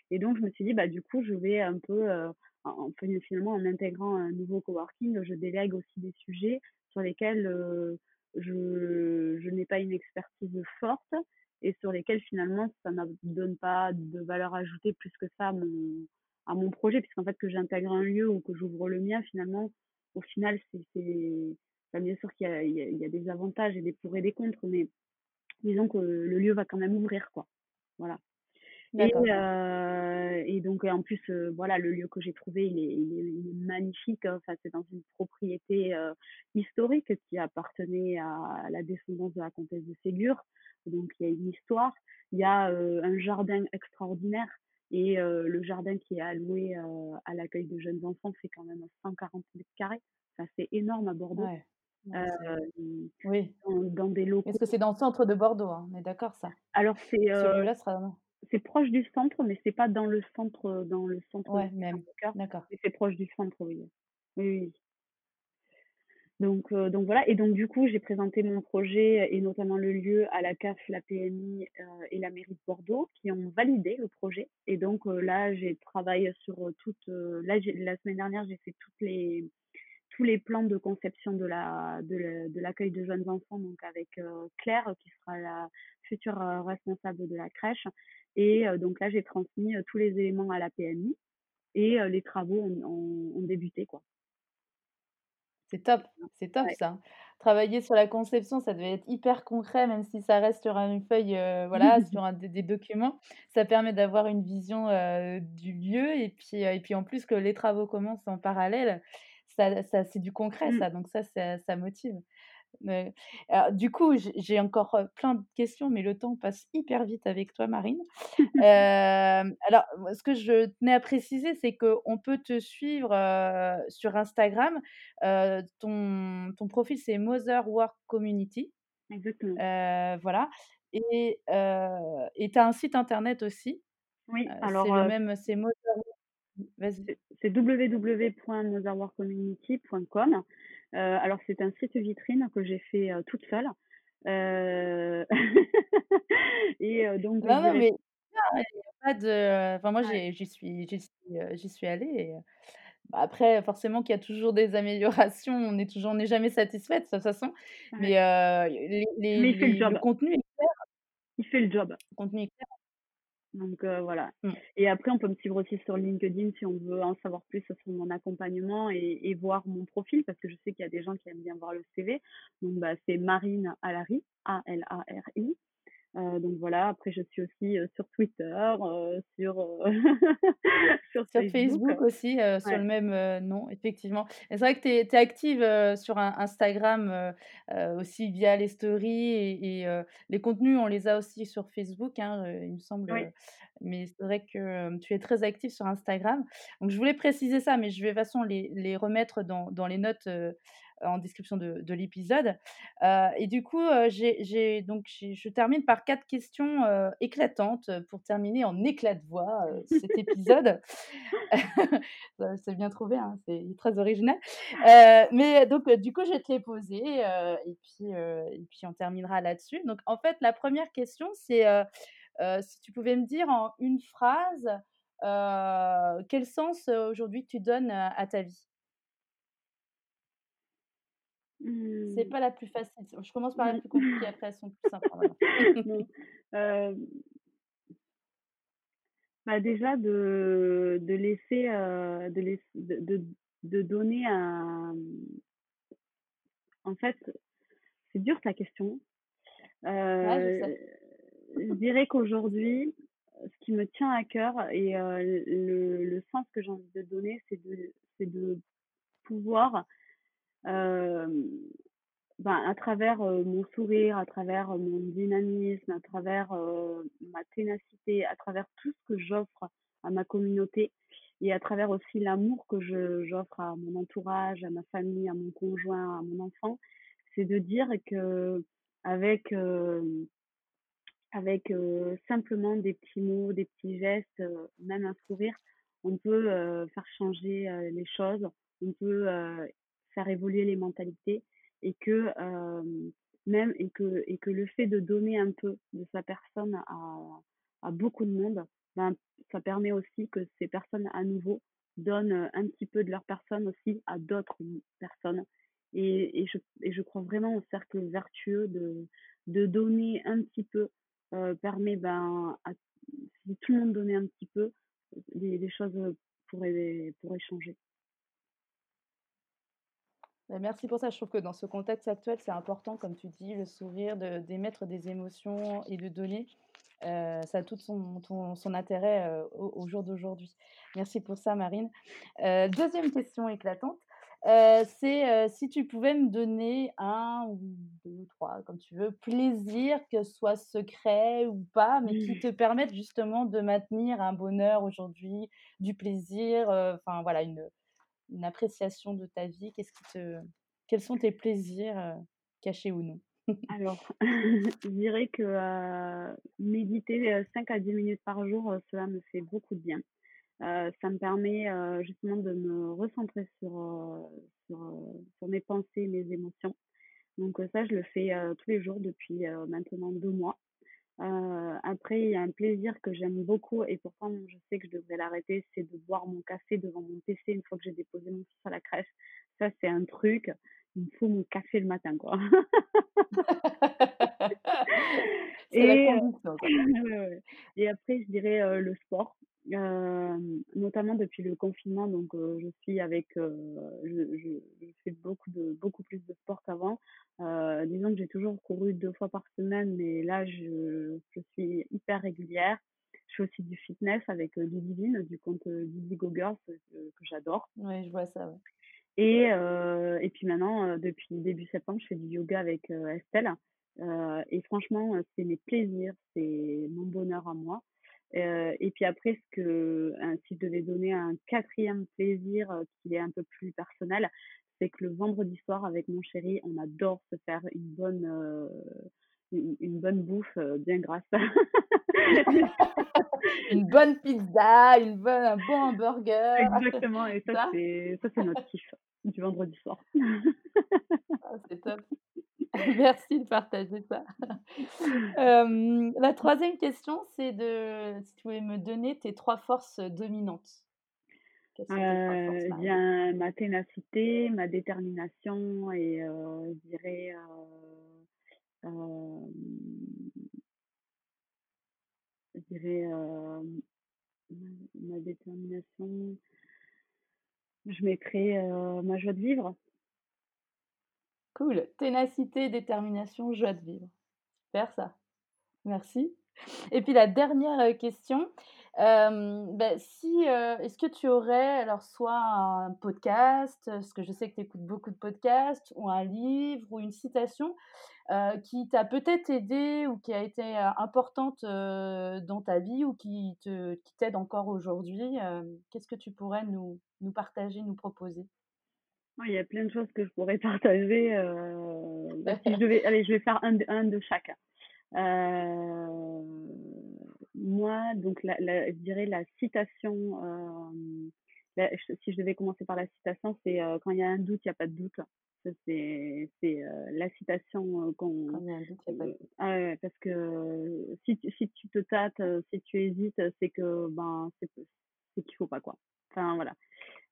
Et donc, je me suis dit, bah, du coup, je vais un peu, en, finalement, en intégrant un nouveau coworking, je délègue aussi des sujets sur lesquels je, je n'ai pas une expertise forte et sur lesquels finalement ça ne donne pas de valeur ajoutée plus que ça à mon, à mon projet, puisqu'en fait que j'intègre un lieu ou que j'ouvre le mien, finalement, au final, c'est bien sûr qu'il y, y, a des avantages et des pour et des contre, mais disons que le lieu va quand même ouvrir, quoi. Voilà. Et, euh, et, donc en plus euh, voilà le lieu que j'ai trouvé il est, il est, magnifique hein. enfin c'est dans une propriété euh, historique qui appartenait à la descendance de la comtesse de Ségur donc il y a une histoire il y a un jardin extraordinaire et le jardin qui est alloué à l'accueil de jeunes enfants fait quand même 140 mètres carrés enfin, c'est énorme à Bordeaux oui. Dans, dans, des locaux. Est-ce que c'est dans le centre de Bordeaux hein? On est d'accord ça? Alors c'est sera c'est proche du centre, mais c'est pas dans le centre, dans le centre. Ouais, même. D'accord. C'est proche du centre, oui. Oui, oui. Donc, euh, donc voilà. Et donc du coup, j'ai présenté mon projet et notamment le lieu à la CAF, la PMI euh, et la mairie de Bordeaux qui ont validé le projet. Et donc euh, là, j'ai travaillé sur toute. là, la semaine dernière, j'ai fait toutes les tous les plans de conception de la de l'accueil de, jeunes enfants, donc avec Claire qui sera la future responsable de la crèche et donc là, j'ai transmis tous les éléments à la PMI et les travaux ont, débuté. quoi. C'est top, c'est top ça. Travailler sur la conception, ça devait être hyper concret, même si ça reste sur une feuille, voilà, [laughs] sur des, documents. Ça permet d'avoir une vision du lieu et puis, et puis en plus que les travaux commencent en parallèle, ça, ça c'est du concret mmh. ça, donc ça, ça motive du coup, j'ai encore plein de questions, mais le temps passe hyper vite avec toi, Marine. [laughs] alors, ce que je tenais à préciser, c'est qu'on peut te suivre sur Instagram. ton, ton profil, c'est Mother Work Community. Exactement. voilà. Et tu as un site internet aussi. Oui, alors. C'est le même, c'est Mother c'est www.motherworkcommunity.com. Euh, alors, c'est un site vitrine que j'ai fait euh, toute seule. Euh... [laughs] et euh, donc, non, non, mais il n'y a pas de. Enfin, moi, j'y suis, j'y suis, j'y suis allée. Et... Bah, après, forcément, qu'il y a toujours des améliorations. On n'est toujours, on n'est jamais satisfaite de toute façon. Mais, les, les, mais il fait le, job. le contenu est clair. Il fait le job. Le contenu est clair. Donc euh, voilà. Mmh. Et après, on peut me suivre aussi sur LinkedIn si on veut en savoir plus sur mon accompagnement et, et voir mon profil, parce que je sais qu'il y a des gens qui aiment bien voir le CV. Donc bah, c'est Marine Alary, A-L-A-R-I. Euh, donc voilà, après je suis aussi euh, sur Twitter, euh, sur, [laughs] sur, Facebook. aussi, sur le même nom, effectivement. c'est vrai que tu es, active sur Instagram aussi via les stories et, et les contenus, on les a aussi sur Facebook, hein, il me semble. Mais c'est vrai que tu es très active sur Instagram. Donc je voulais préciser ça, mais je vais de toute façon les, les remettre dans, dans les notes en description de, de l'épisode. Euh, et du coup, euh, j'ai, donc je termine par quatre questions euh, éclatantes pour terminer en éclat de voix cet [laughs] épisode. [laughs] c'est bien trouvé, hein, c'est très original. mais donc, du coup, je vais te les poser et, puis, et puis on terminera là-dessus. Donc, en fait, la première question, c'est si tu pouvais me dire en une phrase quel sens aujourd'hui tu donnes à ta vie? C'est mmh. pas la plus facile. Je commence par la plus compliquée, après elles sont plus simples. euh, [laughs] [laughs] bah déjà de, de laisser, euh, de, de, de, donner un. En fait, c'est dur ta question. Euh, je, dirais qu'aujourd'hui, ce qui me tient à cœur et euh, le, le, sens que j'ai envie de donner, c'est de, de pouvoir ben, à travers mon sourire, à travers mon dynamisme, à travers ma ténacité, à travers tout ce que j'offre à ma communauté et à travers aussi l'amour que j'offre à mon entourage, à ma famille, à mon conjoint, à mon enfant, c'est de dire que avec avec simplement des petits mots, des petits gestes, même un sourire, on peut faire changer les choses, on peut faire évoluer les mentalités et que même et que et que le fait de donner un peu de sa personne à, beaucoup de monde, ben, ça permet aussi que ces personnes à nouveau donnent un petit peu de leur personne aussi à d'autres personnes. Et, et, je, et je crois vraiment au cercle vertueux de, de donner un petit peu permet ben si tout le monde donnait un petit peu, les, les choses pourraient, pourraient changer. Bah, merci pour ça. Je trouve que dans ce contexte actuel, c'est important, comme tu dis, le sourire, d'émettre des émotions et de donner. Euh, ça a tout son, son intérêt euh, au, jour d'aujourd'hui. Merci pour ça, Marine. Euh, deuxième question éclatante. c'est si tu pouvais me donner un ou deux ou trois, comme tu veux, plaisir, que ce soit secret ou pas, mais qui mmh. te permettent justement de maintenir un bonheur aujourd'hui, du plaisir, enfin voilà, une, une appréciation de ta vie Qu'est-ce qui te, quels sont tes plaisirs euh, cachés ou non? Alors, [laughs] je dirais que méditer 5 euh, à 10 minutes par jour, cela me fait beaucoup de bien. ça me permet justement de me recentrer sur, sur, mes pensées, mes émotions. Donc ça, je le fais tous les jours depuis maintenant deux mois. Euh, après, il y a un plaisir que j'aime beaucoup et pourtant je sais que je devrais l'arrêter, c'est de boire mon café devant mon PC une fois que j'ai déposé mon fils à la crèche. Ça, c'est un truc. Il me faut mon café le matin, quoi. [laughs] et, [laughs] et après, je dirais euh, le sport. Euh, notamment depuis le confinement, donc euh, je suis avec, euh, je, je, je, fais beaucoup de beaucoup plus de sport qu'avant. disons que j'ai toujours couru deux fois par semaine, mais là je, je suis hyper régulière. Je fais aussi du fitness avec euh, Ludivine du compte Didi Go Girls que, j'adore. Oui, je vois ça. Ouais. Et et puis maintenant, depuis début septembre, je fais du yoga avec Estelle. et franchement, c'est mes plaisirs, c'est mon bonheur à moi. Euh, et puis après, ce que, si je devais donner un quatrième plaisir euh, qui est un peu plus personnel, c'est que le vendredi soir avec mon chéri, on adore se faire une bonne, euh, une, bonne bouffe bien grasse. [laughs] une bonne pizza, une bonne, un bon hamburger. Exactement, et [laughs] ça, ça c'est notre kiff du vendredi soir. Ah, c'est top. [laughs] Merci de partager ça. [laughs] la troisième question, c'est de si tu pouvais me donner tes trois forces dominantes. Euh, bien, ma ténacité, ma détermination et euh, je dirais euh, je dirais ma, détermination. Je mettrais ma joie de vivre. Cool. Ténacité, détermination, joie de vivre. Super ça. Merci. Et puis la dernière question, ben, si, est-ce que tu aurais alors soit un podcast, parce que je sais que tu écoutes beaucoup de podcasts, ou un livre, ou une citation qui t'a peut-être aidé ou qui a été importante dans ta vie ou qui, te, qui t'aide encore aujourd'hui, qu'est-ce que tu pourrais nous, nous partager, nous proposer? Il y a plein de choses que je pourrais [laughs] partager. Euh, bah, si je [laughs] allez, je vais faire un de, un de. Euh, moi, donc, la, la, je dirais la citation. Euh, si je devais commencer par la citation, c'est euh, quand il y a un doute, il n'y a pas de doute. C'est c'est euh, la citation qu'on. Ah parce que si, si tu te tâtes, si tu hésites, c'est que ben c'est qu'il faut pas quoi. Enfin voilà.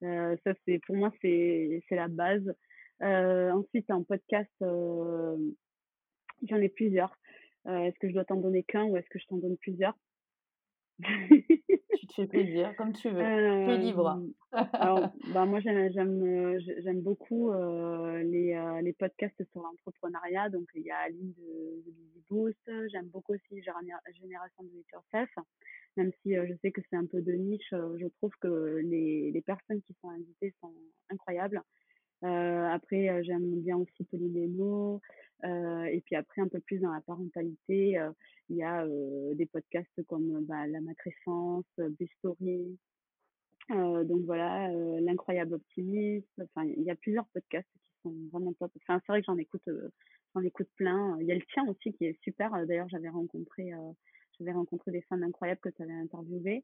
Euh, ça, c'est pour moi, c'est la base. Euh, ensuite, en podcast, j'en ai plusieurs. est-ce que je dois t'en donner qu'un ou est-ce que je t'en donne plusieurs? [laughs] tu te fais plaisir, comme tu veux. tu es libre. alors, [laughs] bah, moi, j'aime, beaucoup les, les podcasts sur l'entrepreneuriat. Donc, il y a Aline de, de Boost. J'aime beaucoup aussi Génération de Yourself même si je sais que c'est un peu de niche, je trouve que les, les, personnes qui sont invitées sont incroyables. Après, j'aime bien aussi Pauline et puis après, un peu plus dans la parentalité, il y a des podcasts comme bah, La matrescence, Story. donc voilà, L'incroyable optimiste. Enfin, il y a plusieurs podcasts qui sont vraiment top. Enfin, c'est vrai que j'en écoute, j'en écoute plein. Il y a le tien aussi qui est super. D'ailleurs, j'avais rencontré, j'avais rencontré des femmes incroyables que tu avais interviewées.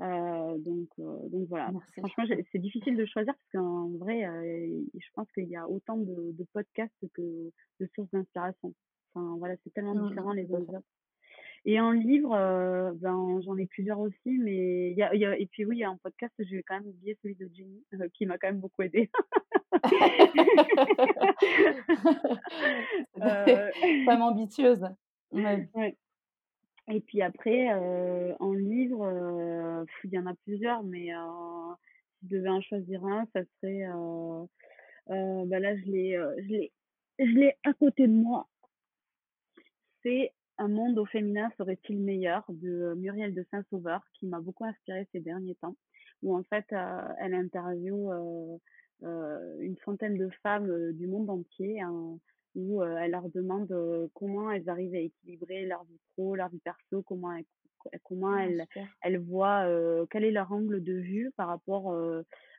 Euh, donc, euh, donc voilà. Franchement, c'est difficile de choisir parce qu'en vrai, euh, je pense qu'il y a autant de, de, podcasts que de sources d'inspiration. Enfin, voilà, c'est tellement mmh, différent les uns des autres. Et en livre, ben, j'en ai plusieurs aussi, mais il y a, y a, et puis oui, il y a un podcast, j'ai quand même oublié celui de Jenny, qui m'a quand même beaucoup aidé. [laughs] [laughs] Femme ambitieuse. [laughs] Ouais. ouais. Et puis après, euh, en livre, euh, il y en a plusieurs, mais euh, si je devais en choisir un, ça serait. bah là, je l'ai, je l'ai, à côté de moi. C'est Un monde au féminin serait-il meilleur de Muriel de Saint-Sauveur, qui m'a beaucoup inspirée ces derniers temps, où en fait, elle interviewe une centaine de femmes du monde entier où elle leur demande comment elles arrivent à équilibrer leur vie pro, leur vie perso, comment elles, comment ah, elles, elles voient quel est leur angle de vue par rapport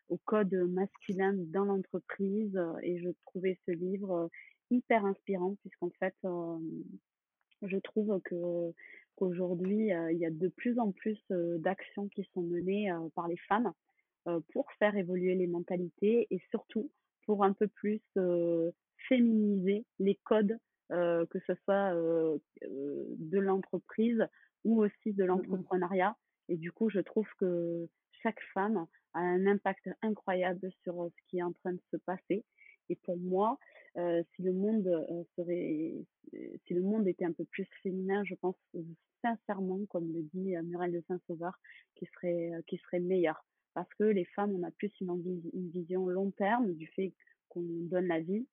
au code masculin dans l'entreprise. Et je trouvais ce livre hyper inspirant puisqu'en fait, je trouve que qu'aujourd'hui, il y a de plus en plus d'actions qui sont menées par les femmes pour faire évoluer les mentalités et surtout pour un peu plus féminiser les codes, euh, que ce soit euh, euh, de l'entreprise ou aussi de mmh l'entrepreneuriat. Et du coup, je trouve que chaque femme a un impact incroyable sur ce qui est en train de se passer. Et pour moi, si le monde serait, si le monde était un peu plus féminin, je pense sincèrement, comme le dit Muriel de Saint-Sauveur, qui serait, qui serait meilleur. Parce que les femmes, on a plus une, une vision long terme du fait qu'on donne la vie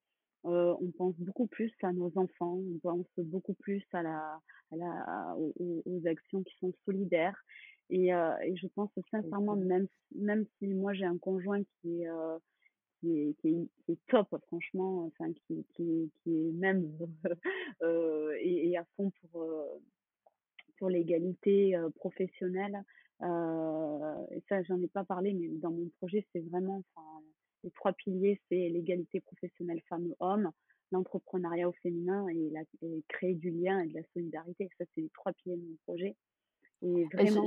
euh, on pense beaucoup plus à nos enfants, on pense beaucoup plus à la, à la, aux, actions qui sont solidaires. Et, euh, et je pense sincèrement, même, même si moi j'ai un conjoint qui est, euh, qui est, qui est, top, franchement, enfin, qui, qui, qui est même [laughs] et, et, à fond pour, pour l'égalité professionnelle. et ça, j'en ai pas parlé, mais dans mon projet, c'est vraiment, enfin, les trois piliers, c'est l'égalité professionnelle femmes-hommes, l'entrepreneuriat au féminin et, la, créer du lien et de la solidarité. Ça, c'est les trois piliers de mon projet. Et vraiment...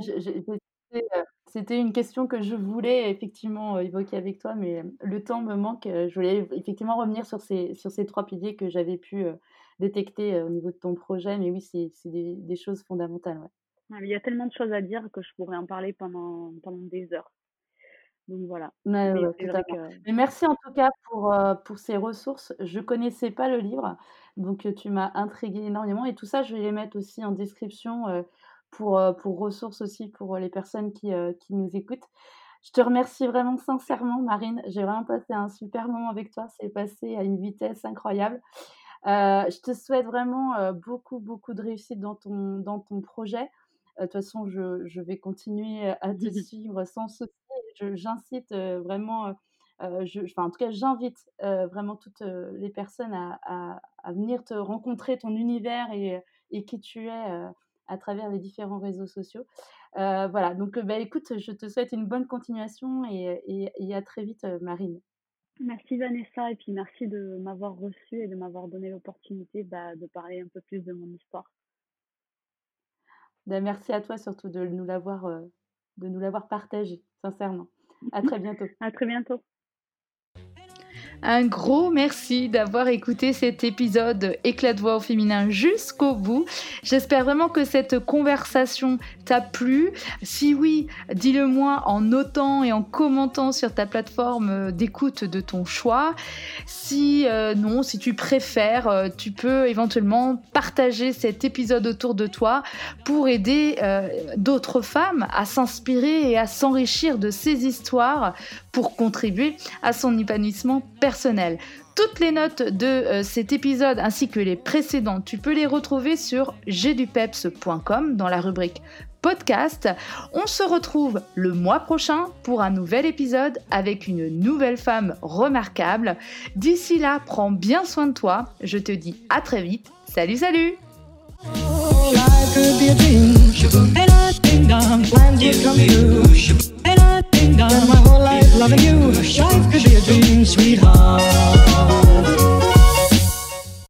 Euh, c'était une question que je voulais effectivement euh, évoquer avec toi, mais le temps me manque. Euh, je voulais effectivement revenir sur ces, sur ces trois piliers que j'avais pu détecter au niveau de ton projet. Mais oui, c'est des, des, choses fondamentales. Ouais. Il y a tellement de choses à dire que je pourrais en parler pendant, pendant des heures. Donc voilà. Mais, merci en tout cas pour, euh, pour ces ressources. Je connaissais pas le livre, donc tu m'as intrigué énormément. Et tout ça, je vais les mettre aussi en description pour, pour ressources aussi pour les personnes qui, qui nous écoutent. Je te remercie vraiment sincèrement, Marine. J'ai vraiment passé un super moment avec toi. C'est passé à une vitesse incroyable. je te souhaite vraiment beaucoup, beaucoup de réussite dans ton, dans ton projet. De toute façon, je, je, vais continuer à te [laughs] suivre sans souci j'incite vraiment, je, enfin, en tout cas, j'invite vraiment toutes les personnes à, à, venir te rencontrer, ton univers et, et qui tu es à travers les différents réseaux sociaux. voilà, donc bah, écoute, je te souhaite une bonne continuation et, et, à très vite, Marine. Merci Vanessa et puis merci de m'avoir reçu et de m'avoir donné l'opportunité bah, de parler un peu plus de mon histoire. Bah, merci à toi surtout de nous l'avoir de nous l'avoir partagé, sincèrement. À [laughs] très bientôt. À très bientôt. Un gros merci d'avoir écouté cet épisode Éclat de voix au féminin jusqu'au bout. J'espère vraiment que cette conversation t'a plu. Si oui, dis-le moi en notant et en commentant sur ta plateforme d'écoute de ton choix. Si euh, non, si tu préfères, euh, tu peux éventuellement partager cet épisode autour de toi pour aider euh, d'autres femmes à s'inspirer et à s'enrichir de ces histoires pour contribuer à son épanouissement personnel. Toutes les notes de euh, cet épisode ainsi que les précédents, tu peux les retrouver sur gdupeps.com dans la rubrique podcast. On se retrouve le mois prochain pour un nouvel épisode avec une nouvelle femme remarquable. D'ici là, prends bien soin de toi. Je te dis à très vite. Salut, salut Done my whole life loving you. Life could be a dream, sweetheart.